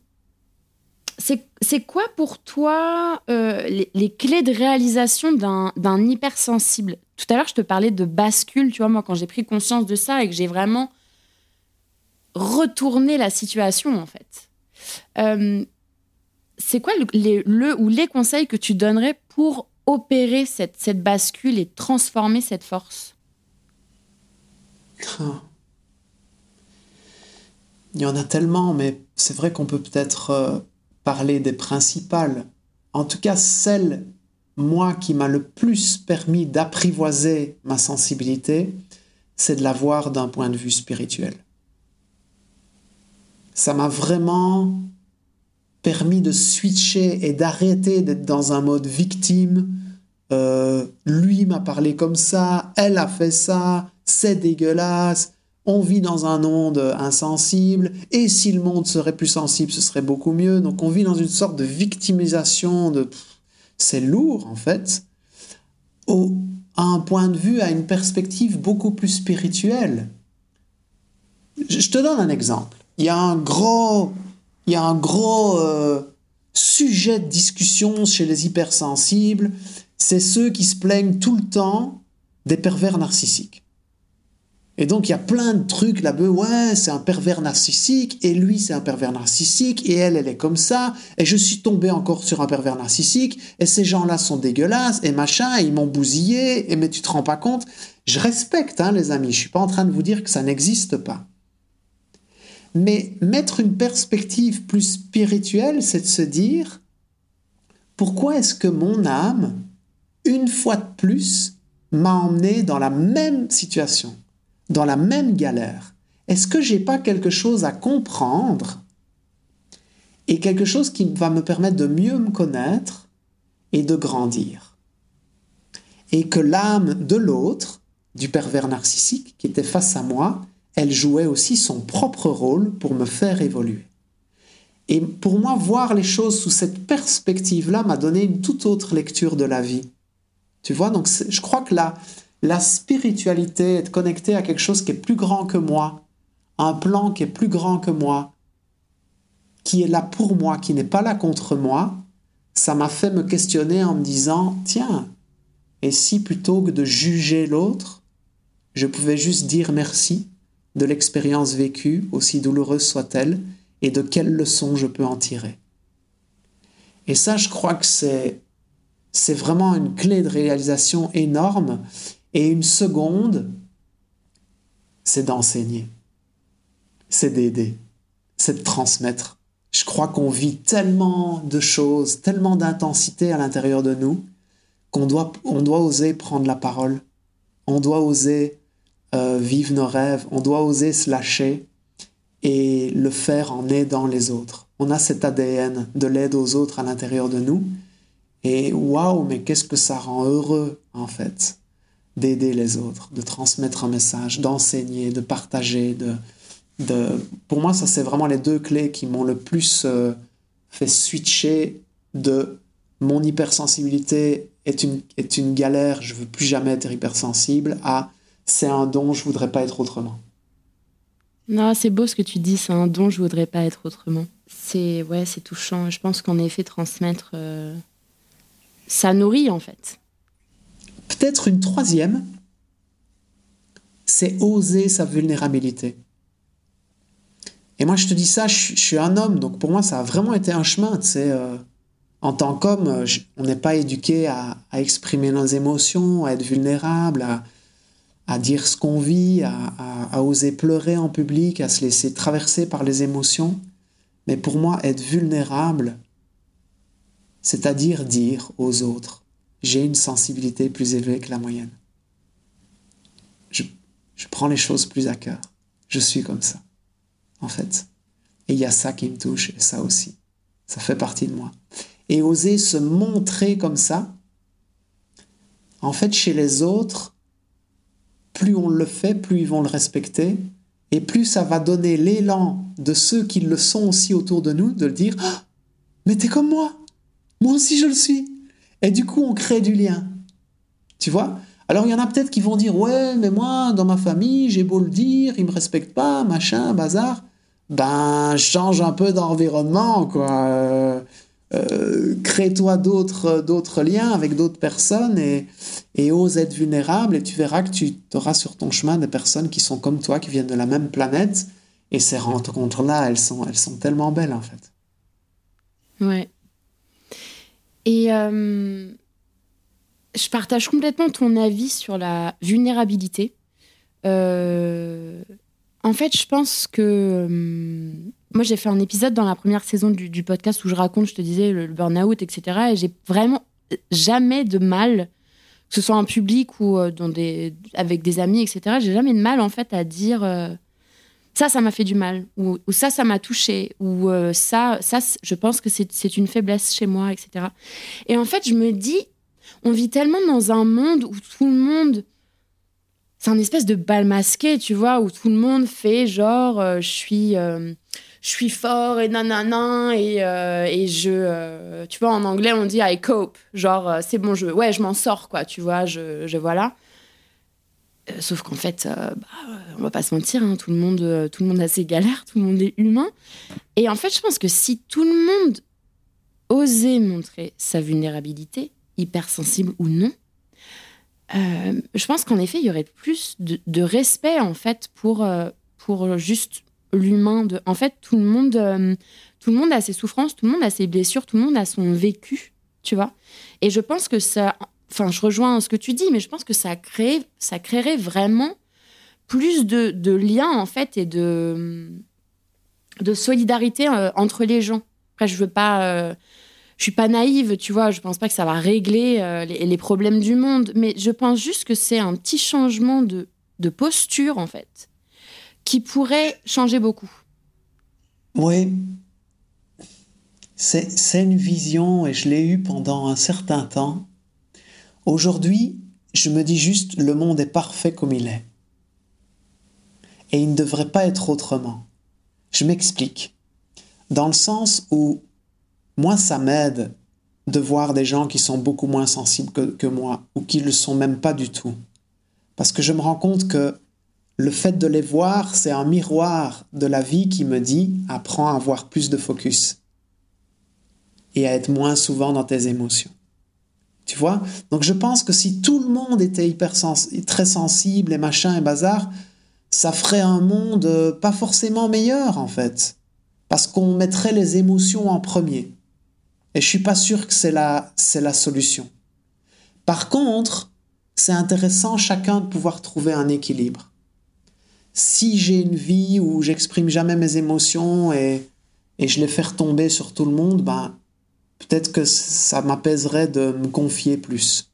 c'est quoi pour toi euh, les, clés de réalisation d'un hypersensible? Tout à l'heure, je te parlais de bascule, tu vois, moi, quand j'ai pris conscience de ça et que j'ai vraiment retourné la situation, en fait. Euh, c'est quoi le, ou les conseils que tu donnerais pour opérer cette, cette bascule et transformer cette force? Il y en a tellement, mais c'est vrai qu'on peut peut-être euh, parler des principales. En tout cas, celle, moi, qui m'a le plus permis d'apprivoiser ma sensibilité, c'est de la voir d'un point de vue spirituel. Ça m'a vraiment permis de switcher et d'arrêter d'être dans un mode victime. Euh, lui m'a parlé comme ça, elle a fait ça, c'est dégueulasse on vit dans un monde insensible, et si le monde serait plus sensible, ce serait beaucoup mieux. Donc on vit dans une sorte de victimisation, de... c'est lourd en fait, au, à un point de vue, à une perspective beaucoup plus spirituelle. Je te donne un exemple. Il y a un gros, il y a un gros euh, sujet de discussion chez les hypersensibles, c'est ceux qui se plaignent tout le temps des pervers narcissiques. Et donc il y a plein de trucs là-bas, ouais, c'est un pervers narcissique, et lui c'est un pervers narcissique, et elle, elle est comme ça, et je suis tombé encore sur un pervers narcissique, et ces gens-là sont dégueulasses, et machin, ils m'ont bousillé, et mais tu te rends pas compte. Je respecte, hein, les amis, je suis pas en train de vous dire que ça n'existe pas. Mais mettre une perspective plus spirituelle, c'est de se dire, pourquoi est-ce que mon âme, une fois de plus, m'a emmené dans la même situation? Dans la même galère, est-ce que j'ai pas quelque chose à comprendre et quelque chose qui va me permettre de mieux me connaître et de grandir? Et que l'âme de l'autre, du pervers narcissique qui était face à moi, elle jouait aussi son propre rôle pour me faire évoluer. Et pour moi, voir les choses sous cette perspective-là m'a donné une toute autre lecture de la vie. Tu vois, donc je crois que là, la spiritualité, être connecté à quelque chose qui est plus grand que moi, un plan qui est plus grand que moi, qui est là pour moi, qui n'est pas là contre moi, ça m'a fait me questionner en me disant, tiens, et si plutôt que de juger l'autre, je pouvais juste dire merci de l'expérience vécue, aussi douloureuse soit-elle, et de quelles leçons je peux en tirer. Et ça, je crois que c'est, c'est vraiment une clé de réalisation énorme et une seconde, c'est d'enseigner, c'est d'aider, c'est de transmettre. Je crois qu'on vit tellement de choses, tellement d'intensité à l'intérieur de nous, qu'on doit, on doit oser prendre la parole, on doit oser euh, vivre nos rêves, on doit oser se lâcher et le faire en aidant les autres. On a cet ADN de l'aide aux autres à l'intérieur de nous. Et waouh, mais qu'est-ce que ça rend heureux en fait d'aider les autres, de transmettre un message, d'enseigner, de partager, de, de... Pour moi, ça c'est vraiment les deux clés qui m'ont le plus euh, fait switcher de mon hypersensibilité est une, est une galère, je veux plus jamais être hypersensible, à c'est un don, je voudrais pas être autrement. Non, c'est beau ce que tu dis, c'est un don, je voudrais pas être autrement. C'est ouais, c'est touchant. Je pense qu'en effet, transmettre, euh, ça nourrit en fait. Peut-être une troisième, c'est oser sa vulnérabilité. Et moi, je te dis ça, je, suis un homme, donc pour moi, ça a vraiment été un chemin. Tu euh, en tant qu'homme, on n'est pas éduqué à, exprimer nos émotions, à être vulnérable, à dire ce qu'on vit, à, oser pleurer en public, à se laisser traverser par les émotions. Mais pour moi, être vulnérable, c'est-à-dire dire aux autres, j'ai une sensibilité plus élevée que la moyenne. Je, je prends les choses plus à cœur. Je suis comme ça, en fait. Et il y a ça qui me touche, et ça aussi. Ça fait partie de moi. Et oser se montrer comme ça, en fait, chez les autres, plus on le fait, plus ils vont le respecter, et plus ça va donner l'élan de ceux qui le sont aussi autour de nous, de le dire ah, Mais t'es comme moi Moi aussi je le suis Et du coup, on crée du lien. Tu vois? Alors il y en a peut-être qui vont dire Ouais, mais moi, dans ma famille, j'ai beau le dire, ils me respectent pas, machin, bazar. Ben, change un peu d'environnement, quoi. Euh, euh, crée-toi d'autres, d'autres liens avec d'autres personnes et, et ose être vulnérable et tu verras que tu auras sur ton chemin des personnes qui sont comme toi, qui viennent de la même planète. Et ces rencontres-là, elles sont, elles sont tellement belles en fait. Ouais. Et euh, je partage complètement ton avis sur la vulnérabilité. Euh, en fait, je pense que moi, j'ai fait un épisode dans la première saison du, podcast où je raconte, je te disais, le, burn-out, etc. Et j'ai vraiment jamais de mal, que ce soit en public ou euh, avec des amis, etc. J'ai jamais de mal, en fait, à dire euh, ça, ça m'a fait du mal, ou, ça, ça m'a touché, ou euh, ça, ça, je pense que c'est une faiblesse chez moi, etc. Et en fait, je me dis, on vit tellement dans un monde où tout le monde c'est un espèce de bal masqué, tu vois, où tout le monde fait genre, je suis, je suis fort et nanana et, euh, et je euh, tu vois en anglais on dit I cope. Genre euh, c'est bon je ouais je m'en sors quoi tu vois je, je voilà sauf qu'en fait bah, on va pas se mentir hein, tout le monde tout le monde a ses galères tout le monde est humain. Et en fait je pense que si tout le monde osait montrer sa vulnérabilité hypersensible ou non je pense qu'en effet il y aurait plus de, de, respect en fait pour pour juste l'humain de en fait tout le monde euh, tout le monde a ses souffrances tout le monde a ses blessures tout le monde a son vécu tu vois. Et je pense que ça enfin je rejoins ce que tu dis mais je pense que ça crée ça créerait vraiment plus de, liens en fait et de solidarité euh, entre les gens après je veux pas euh, je suis pas naïve, tu vois, je pense pas que ça va régler les, les, problèmes du monde, mais je pense juste que c'est un petit changement de, de posture, en fait, qui pourrait changer beaucoup. Oui, c'est une vision et je l'ai eue pendant un certain temps. Aujourd'hui, je me dis juste le monde est parfait comme il est. Et il ne devrait pas être autrement. Je m'explique. Dans le sens où moi, ça m'aide de voir des gens qui sont beaucoup moins sensibles que, moi ou qui ne le sont même pas du tout. Parce que je me rends compte que le fait de les voir, c'est un miroir de la vie qui me dit apprends à avoir plus de focus et à être moins souvent dans tes émotions. Tu vois? Donc je pense que si tout le monde était hyper très sensible et machin et bazar, ça ferait un monde euh, pas forcément meilleur en fait. Parce qu'on mettrait les émotions en premier. Et je suis pas sûr que c'est la, la solution. Par contre, c'est intéressant chacun de pouvoir trouver un équilibre si j'ai une vie où j'exprime jamais mes émotions et, et je les fais retomber sur tout le monde, ben, peut-être que ça m'apaiserait de me confier plus.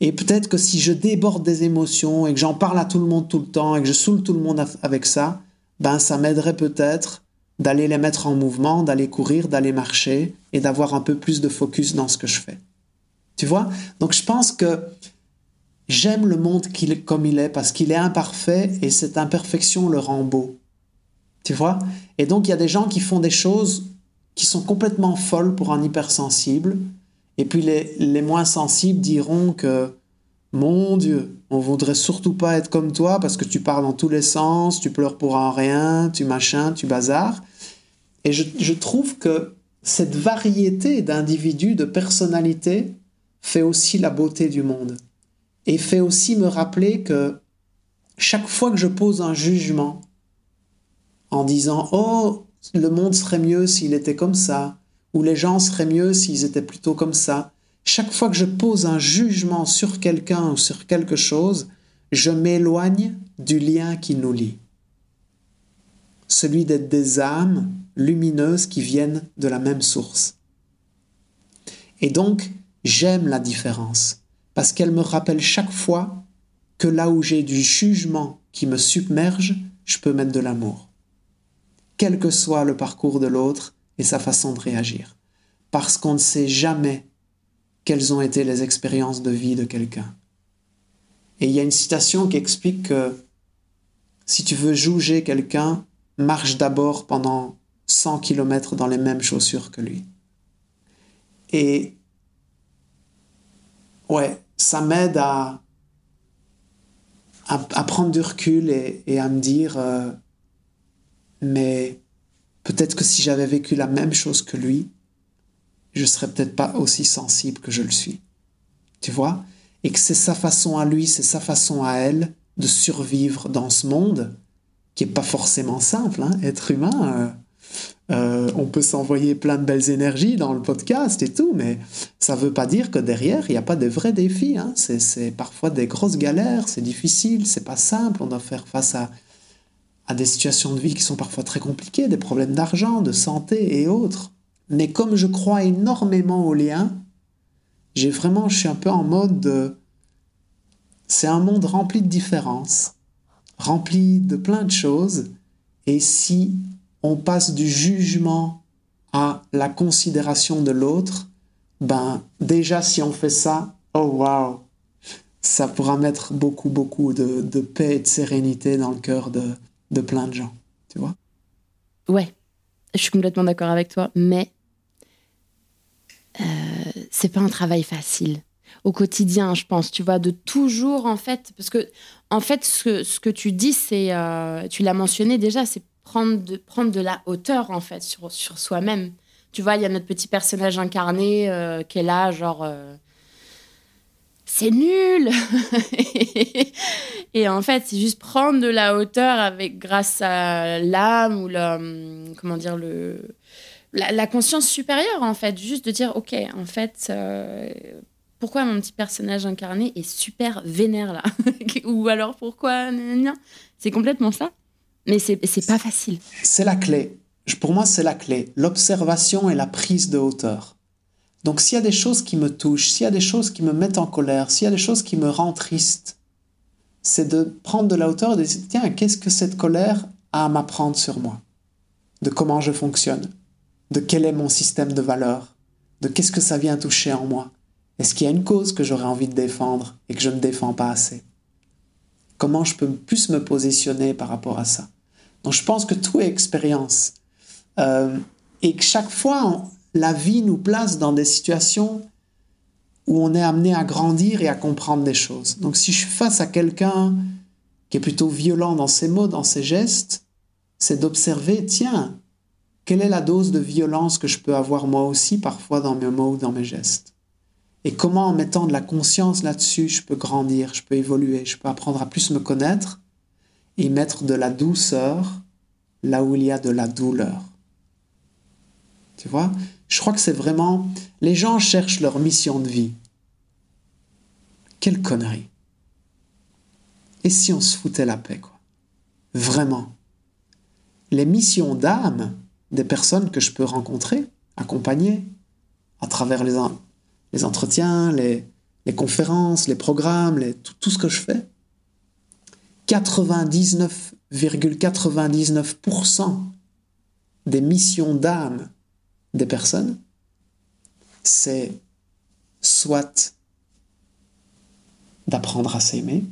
Et peut-être que si je déborde des émotions et que j'en parle à tout le monde tout le temps et que je saoule tout le monde avec ça, ben ça m'aiderait peut-être d'aller les mettre en mouvement, d'aller courir, d'aller marcher et d'avoir un peu plus de focus dans ce que je fais. Tu vois? Donc je pense que j'aime le monde comme il est parce qu'il est imparfait et cette imperfection le rend beau. Tu vois? Et donc il y a des gens qui font des choses qui sont complètement folles pour un hypersensible et puis les, les moins sensibles diront que mon Dieu, on voudrait surtout pas être comme toi parce que tu parles dans tous les sens, tu pleures pour un rien, tu machin, tu bazar. Et je, trouve que cette variété d'individus, de personnalités, fait aussi la beauté du monde. Et fait aussi me rappeler que chaque fois que je pose un jugement en disant Oh, le monde serait mieux s'il était comme ça, ou les gens seraient mieux s'ils étaient plutôt comme ça, chaque fois que je pose un jugement sur quelqu'un ou sur quelque chose, je m'éloigne du lien qui nous lie. Celui d'être des âmes lumineuses qui viennent de la même source. Et donc, j'aime la différence, parce qu'elle me rappelle chaque fois que là où j'ai du jugement qui me submerge, je peux mettre de l'amour. Quel que soit le parcours de l'autre et sa façon de réagir. Parce qu'on ne sait jamais quelles ont été les expériences de vie de quelqu'un. Et il y a une citation qui explique que si tu veux juger quelqu'un, marche d'abord pendant 100 km dans les mêmes chaussures que lui. Et ouais, ça m'aide à, à, prendre du recul et, à me dire, euh, mais peut-être que si j'avais vécu la même chose que lui, je serais peut-être pas aussi sensible que je le suis. Tu vois? Et que c'est sa façon à lui, c'est sa façon à elle de survivre dans ce monde qui est pas forcément simple. Hein. Être humain, euh, euh, on peut s'envoyer plein de belles énergies dans le podcast et tout, mais ça veut pas dire que derrière, il n'y a pas de vrais défis. Hein. C'est parfois des grosses galères, c'est difficile, c'est pas simple. On doit faire face à, à des situations de vie qui sont parfois très compliquées, des problèmes d'argent, de santé et autres. Mais comme je crois énormément au lien, j'ai vraiment, je suis un peu en mode de... C'est un monde rempli de différences, rempli de plein de choses. Et si on passe du jugement à la considération de l'autre, ben déjà si on fait ça, oh wow, ça pourra mettre beaucoup, beaucoup de, de paix et de sérénité dans le cœur de, de plein de gens, tu vois Ouais, je suis complètement d'accord avec toi, mais euh, c'est pas un travail facile au quotidien, je pense, tu vois, de toujours, en fait, parce que, en fait, ce, ce que tu dis, c'est, euh, tu l'as mentionné déjà, c'est prendre de, prendre de la hauteur, en fait, sur, sur soi-même. Tu vois, il y a notre petit personnage incarné euh, qui est là, genre, c'est nul Et en fait, c'est juste prendre de la hauteur avec, grâce à l'âme ou le, comment dire, le, la, conscience supérieure, en fait. Juste de dire, OK, en fait, euh, pourquoi mon petit personnage incarné est super vénère là? Ou alors pourquoi C'est complètement ça. Mais c'est pas facile. C'est la clé. Pour moi, c'est la clé. L'observation et la prise de hauteur. Donc s'il y a des choses qui me touchent, s'il y a des choses qui me mettent en colère, s'il y a des choses qui me rendent triste, c'est de prendre de la hauteur et de dire, tiens, qu'est-ce que cette colère a à m'apprendre sur moi? De comment je fonctionne? De quel est mon système de valeurs, de qu'est-ce que ça vient toucher en moi? Est-ce qu'il y a une cause que j'aurais envie de défendre et que je ne défends pas assez? Comment je peux plus me positionner par rapport à ça? Donc je pense que tout est expérience. Euh, et que chaque fois, la vie nous place dans des situations où on est amené à grandir et à comprendre des choses. Donc si je suis face à quelqu'un qui est plutôt violent dans ses mots, dans ses gestes, c'est d'observer, tiens, quelle est la dose de violence que je peux avoir moi aussi parfois dans mes mots ou dans mes gestes Et comment en mettant de la conscience là-dessus, je peux grandir, je peux évoluer, je peux apprendre à plus me connaître et mettre de la douceur là où il y a de la douleur. Tu vois? Je crois que c'est vraiment... Les gens cherchent leur mission de vie. Quelle connerie. Et si on se foutait la paix, quoi Vraiment. Les missions d'âme, des personnes que je peux rencontrer, accompagner, à travers les, les entretiens, les, les conférences, les programmes, tout, ce que je fais, 99,99% des missions d'âme des personnes, c'est soit d'apprendre à s'aimer,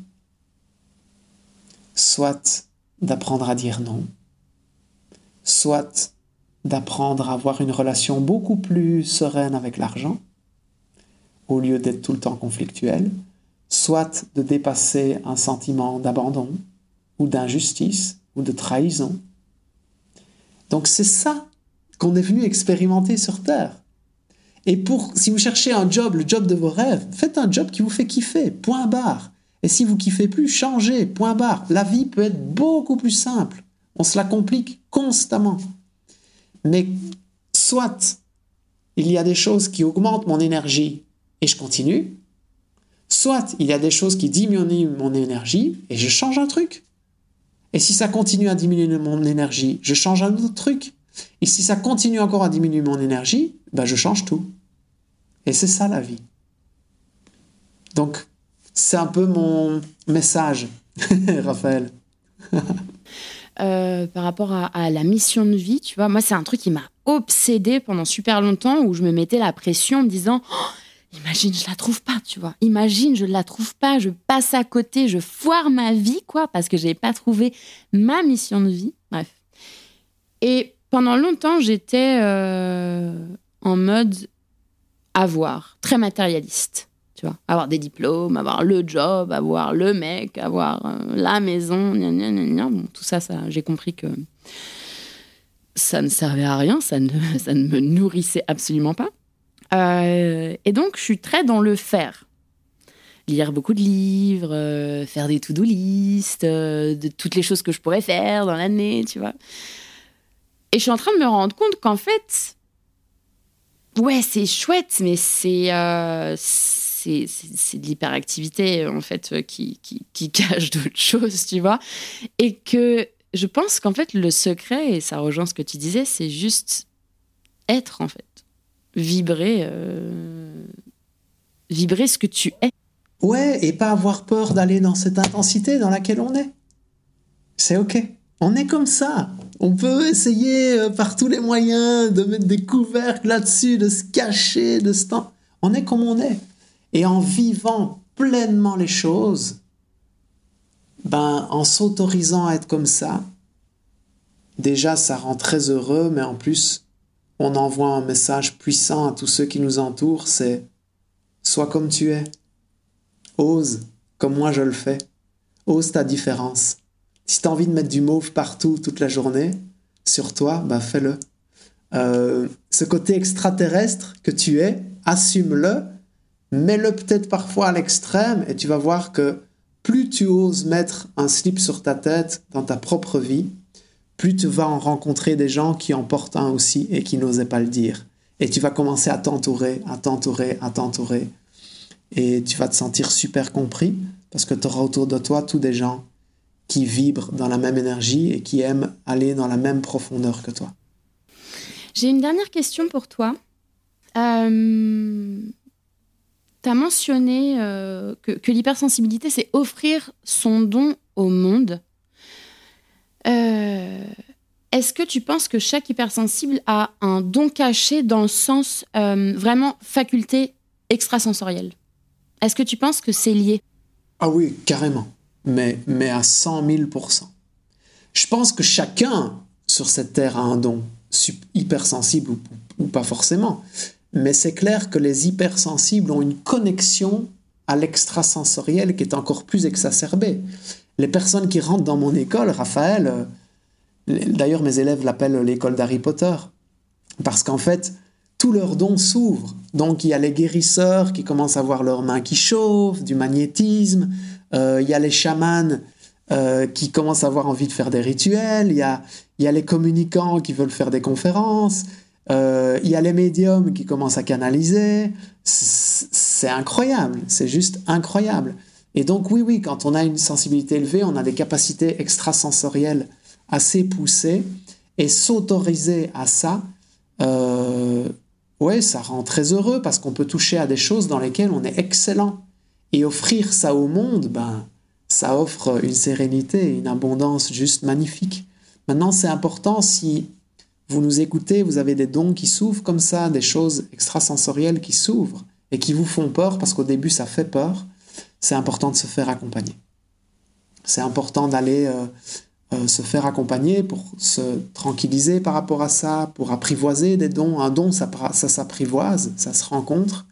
soit d'apprendre à dire non, soit d'apprendre à avoir une relation beaucoup plus sereine avec l'argent, au lieu d'être tout le temps conflictuel, soit de dépasser un sentiment d'abandon ou d'injustice ou de trahison. Donc c'est ça qu'on est venu expérimenter sur Terre. Et pour, si vous cherchez un job, le job de vos rêves, faites un job qui vous fait kiffer, point barre. Et si vous kiffez plus, changez, point barre. La vie peut être beaucoup plus simple. On se la complique constamment. Mais soit il y a des choses qui augmentent mon énergie et je continue, soit il y a des choses qui diminuent mon énergie et je change un truc. Et si ça continue à diminuer mon énergie, je change un autre truc. Et si ça continue encore à diminuer mon énergie, ben je change tout. Et c'est ça la vie. Donc, c'est un peu mon message, Raphaël. Euh, par rapport à, la mission de vie, tu vois, moi, c'est un truc qui m'a obsédé pendant super longtemps où je me mettais la pression en me disant oh, Imagine, je la trouve pas, tu vois. Imagine, je la trouve pas, je passe à côté, je foire ma vie, quoi, parce que j'ai pas trouvé ma mission de vie. Bref. Et pendant longtemps, j'étais euh, en mode avoir, très matérialiste. Tu vois, avoir des diplômes, avoir le job, avoir le mec, avoir euh, la maison, Bon, tout ça, ça j'ai compris que ça ne servait à rien, ça ne, ça ne me nourrissait absolument pas. Euh, et donc, je suis très dans le faire. Lire beaucoup de livres, faire des to-do list, de toutes les choses que je pourrais faire dans l'année, tu vois. Et je suis en train de me rendre compte qu'en fait, ouais, c'est chouette, mais c'est euh, de l'hyperactivité en fait qui, qui, qui cache d'autres choses, tu vois. Et que je pense qu'en fait, le secret, et ça rejoint ce que tu disais, c'est juste être en fait. Vibrer, euh, vibrer ce que tu es. Ouais, et pas avoir peur d'aller dans cette intensité dans laquelle on est. C'est OK. On est comme ça. On peut essayer euh, par tous les moyens de mettre des couvercles là-dessus, de se cacher, de se... On est comme on est. Et en vivant pleinement les choses, ben, en s'autorisant à être comme ça, déjà ça rend très heureux, mais en plus, on envoie un message puissant à tous ceux qui nous entourent, c'est sois comme tu es. Ose, comme moi je le fais. Ose ta différence. Si tu as envie de mettre du mauve partout toute la journée, sur toi, bah fais-le. Euh, ce côté extraterrestre que tu es, assume-le, mets-le peut-être parfois à l'extrême et tu vas voir que plus tu oses mettre un slip sur ta tête dans ta propre vie, plus tu vas en rencontrer des gens qui en portent un aussi et qui n'osaient pas le dire. Et tu vas commencer à t'entourer, à t'entourer, à t'entourer. Et tu vas te sentir super compris parce que tu auras autour de toi tous des gens qui vibrent dans la même énergie et qui aiment aller dans la même profondeur que toi. J'ai une dernière question pour toi. Euh, tu as mentionné euh, que, l'hypersensibilité, c'est offrir son don au monde. Euh, est-ce que tu penses que chaque hypersensible a un don caché dans le sens vraiment faculté extrasensorielle? Est-ce que tu penses que c'est lié? Ah oui, carrément mais, mais à 100 000% Je pense que chacun sur cette terre a un don hypersensible ou, ou pas forcément. Mais c'est clair que les hypersensibles ont une connexion à l'extrasensoriel qui est encore plus exacerbée. Les personnes qui rentrent dans mon école, Raphaël, euh, d'ailleurs mes élèves l'appellent l'école d'Harry Potter, parce qu'en fait, tous leurs dons s'ouvrent. Donc il y a les guérisseurs qui commencent à voir leurs mains qui chauffent, du magnétisme, il y a les chamans euh, qui commencent à avoir envie de faire des rituels, il y a, y a les communicants qui veulent faire des conférences, euh, il y a les médiums qui commencent à canaliser. C'est incroyable, c'est juste incroyable. Et donc oui, oui, quand on a une sensibilité élevée, on a des capacités extrasensorielles assez poussées, et s'autoriser à ça, ouais, ça rend très heureux parce qu'on peut toucher à des choses dans lesquelles on est excellent. Et offrir ça au monde, ben, ça offre une sérénité, une abondance juste magnifique. Maintenant, c'est important si vous nous écoutez, vous avez des dons qui s'ouvrent comme ça, des choses extrasensorielles qui s'ouvrent et qui vous font peur parce qu'au début ça fait peur, c'est important de se faire accompagner. C'est important d'aller euh, euh, se faire accompagner pour se tranquilliser par rapport à ça, pour apprivoiser des dons. Un don, ça, ça s'apprivoise, ça se rencontre.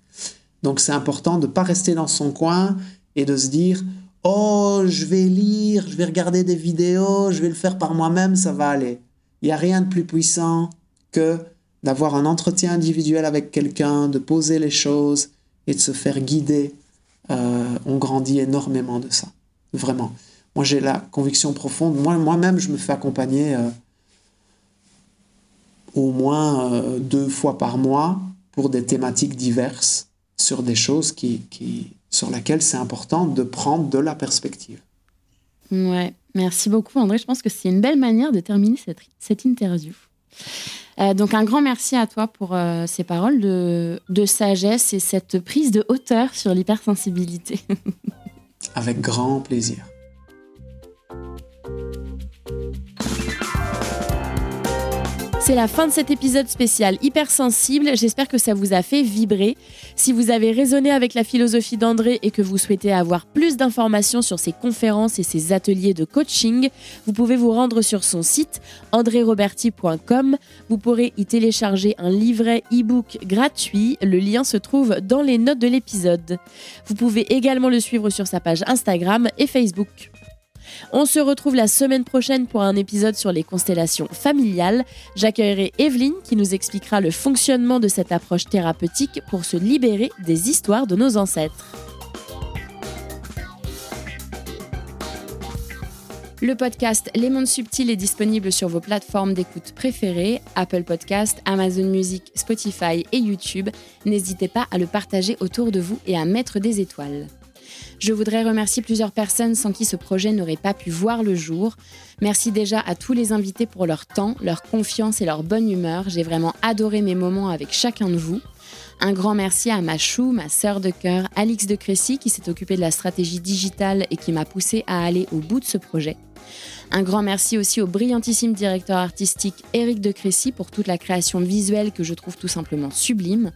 Donc c'est important de ne pas rester dans son coin et de se dire Oh, je vais lire, je vais regarder des vidéos, je vais le faire par moi-même, ça va aller. Il n'y a rien de plus puissant que d'avoir un entretien individuel avec quelqu'un, de poser les choses et de se faire guider. Euh, on grandit énormément de ça, vraiment. Moi, j'ai la conviction profonde. Moi, moi-même, je me fais accompagner euh, au moins euh, deux fois par mois pour des thématiques diverses sur des choses qui, qui sur lesquelles c'est important de prendre de la perspective. Ouais, merci beaucoup André. Je pense que c'est une belle manière de terminer cette, cette interview. Euh, donc un grand merci à toi pour euh, ces paroles de, de, sagesse et cette prise de hauteur sur l'hypersensibilité. Avec grand plaisir. C'est la fin de cet épisode spécial hypersensible. J'espère que ça vous a fait vibrer. Si vous avez raisonné avec la philosophie d'André et que vous souhaitez avoir plus d'informations sur ses conférences et ses ateliers de coaching, vous pouvez vous rendre sur son site andreroberti.com. Vous pourrez y télécharger un livret e-book gratuit. Le lien se trouve dans les notes de l'épisode. Vous pouvez également le suivre sur sa page Instagram et Facebook. On se retrouve la semaine prochaine pour un épisode sur les constellations familiales. J'accueillerai Evelyne qui nous expliquera le fonctionnement de cette approche thérapeutique pour se libérer des histoires de nos ancêtres. Le podcast Les Mondes Subtils est disponible sur vos plateformes d'écoute préférées, Apple Podcast, Amazon Music, Spotify et YouTube. N'hésitez pas à le partager autour de vous et à mettre des étoiles. Je voudrais remercier plusieurs personnes sans qui ce projet n'aurait pas pu voir le jour. Merci déjà à tous les invités pour leur temps, leur confiance et leur bonne humeur. J'ai vraiment adoré mes moments avec chacun de vous. Un grand merci à ma chou, ma sœur de cœur, Alix de Crécy, qui s'est occupée de la stratégie digitale et qui m'a poussé à aller au bout de ce projet. Un grand merci aussi au brillantissime directeur artistique Éric de Crécy pour toute la création visuelle que je trouve tout simplement sublime.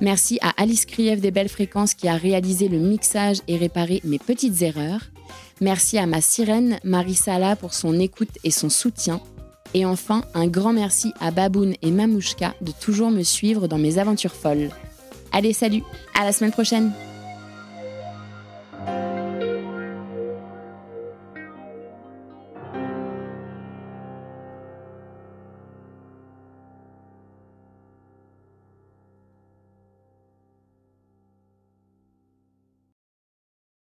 Merci à Alice Kriev des Belles Fréquences qui a réalisé le mixage et réparé mes petites erreurs. Merci à ma sirène Marie Sala pour son écoute et son soutien. Et enfin, un grand merci à Baboun et Mamouchka de toujours me suivre dans mes aventures folles. Allez, salut, à la semaine prochaine!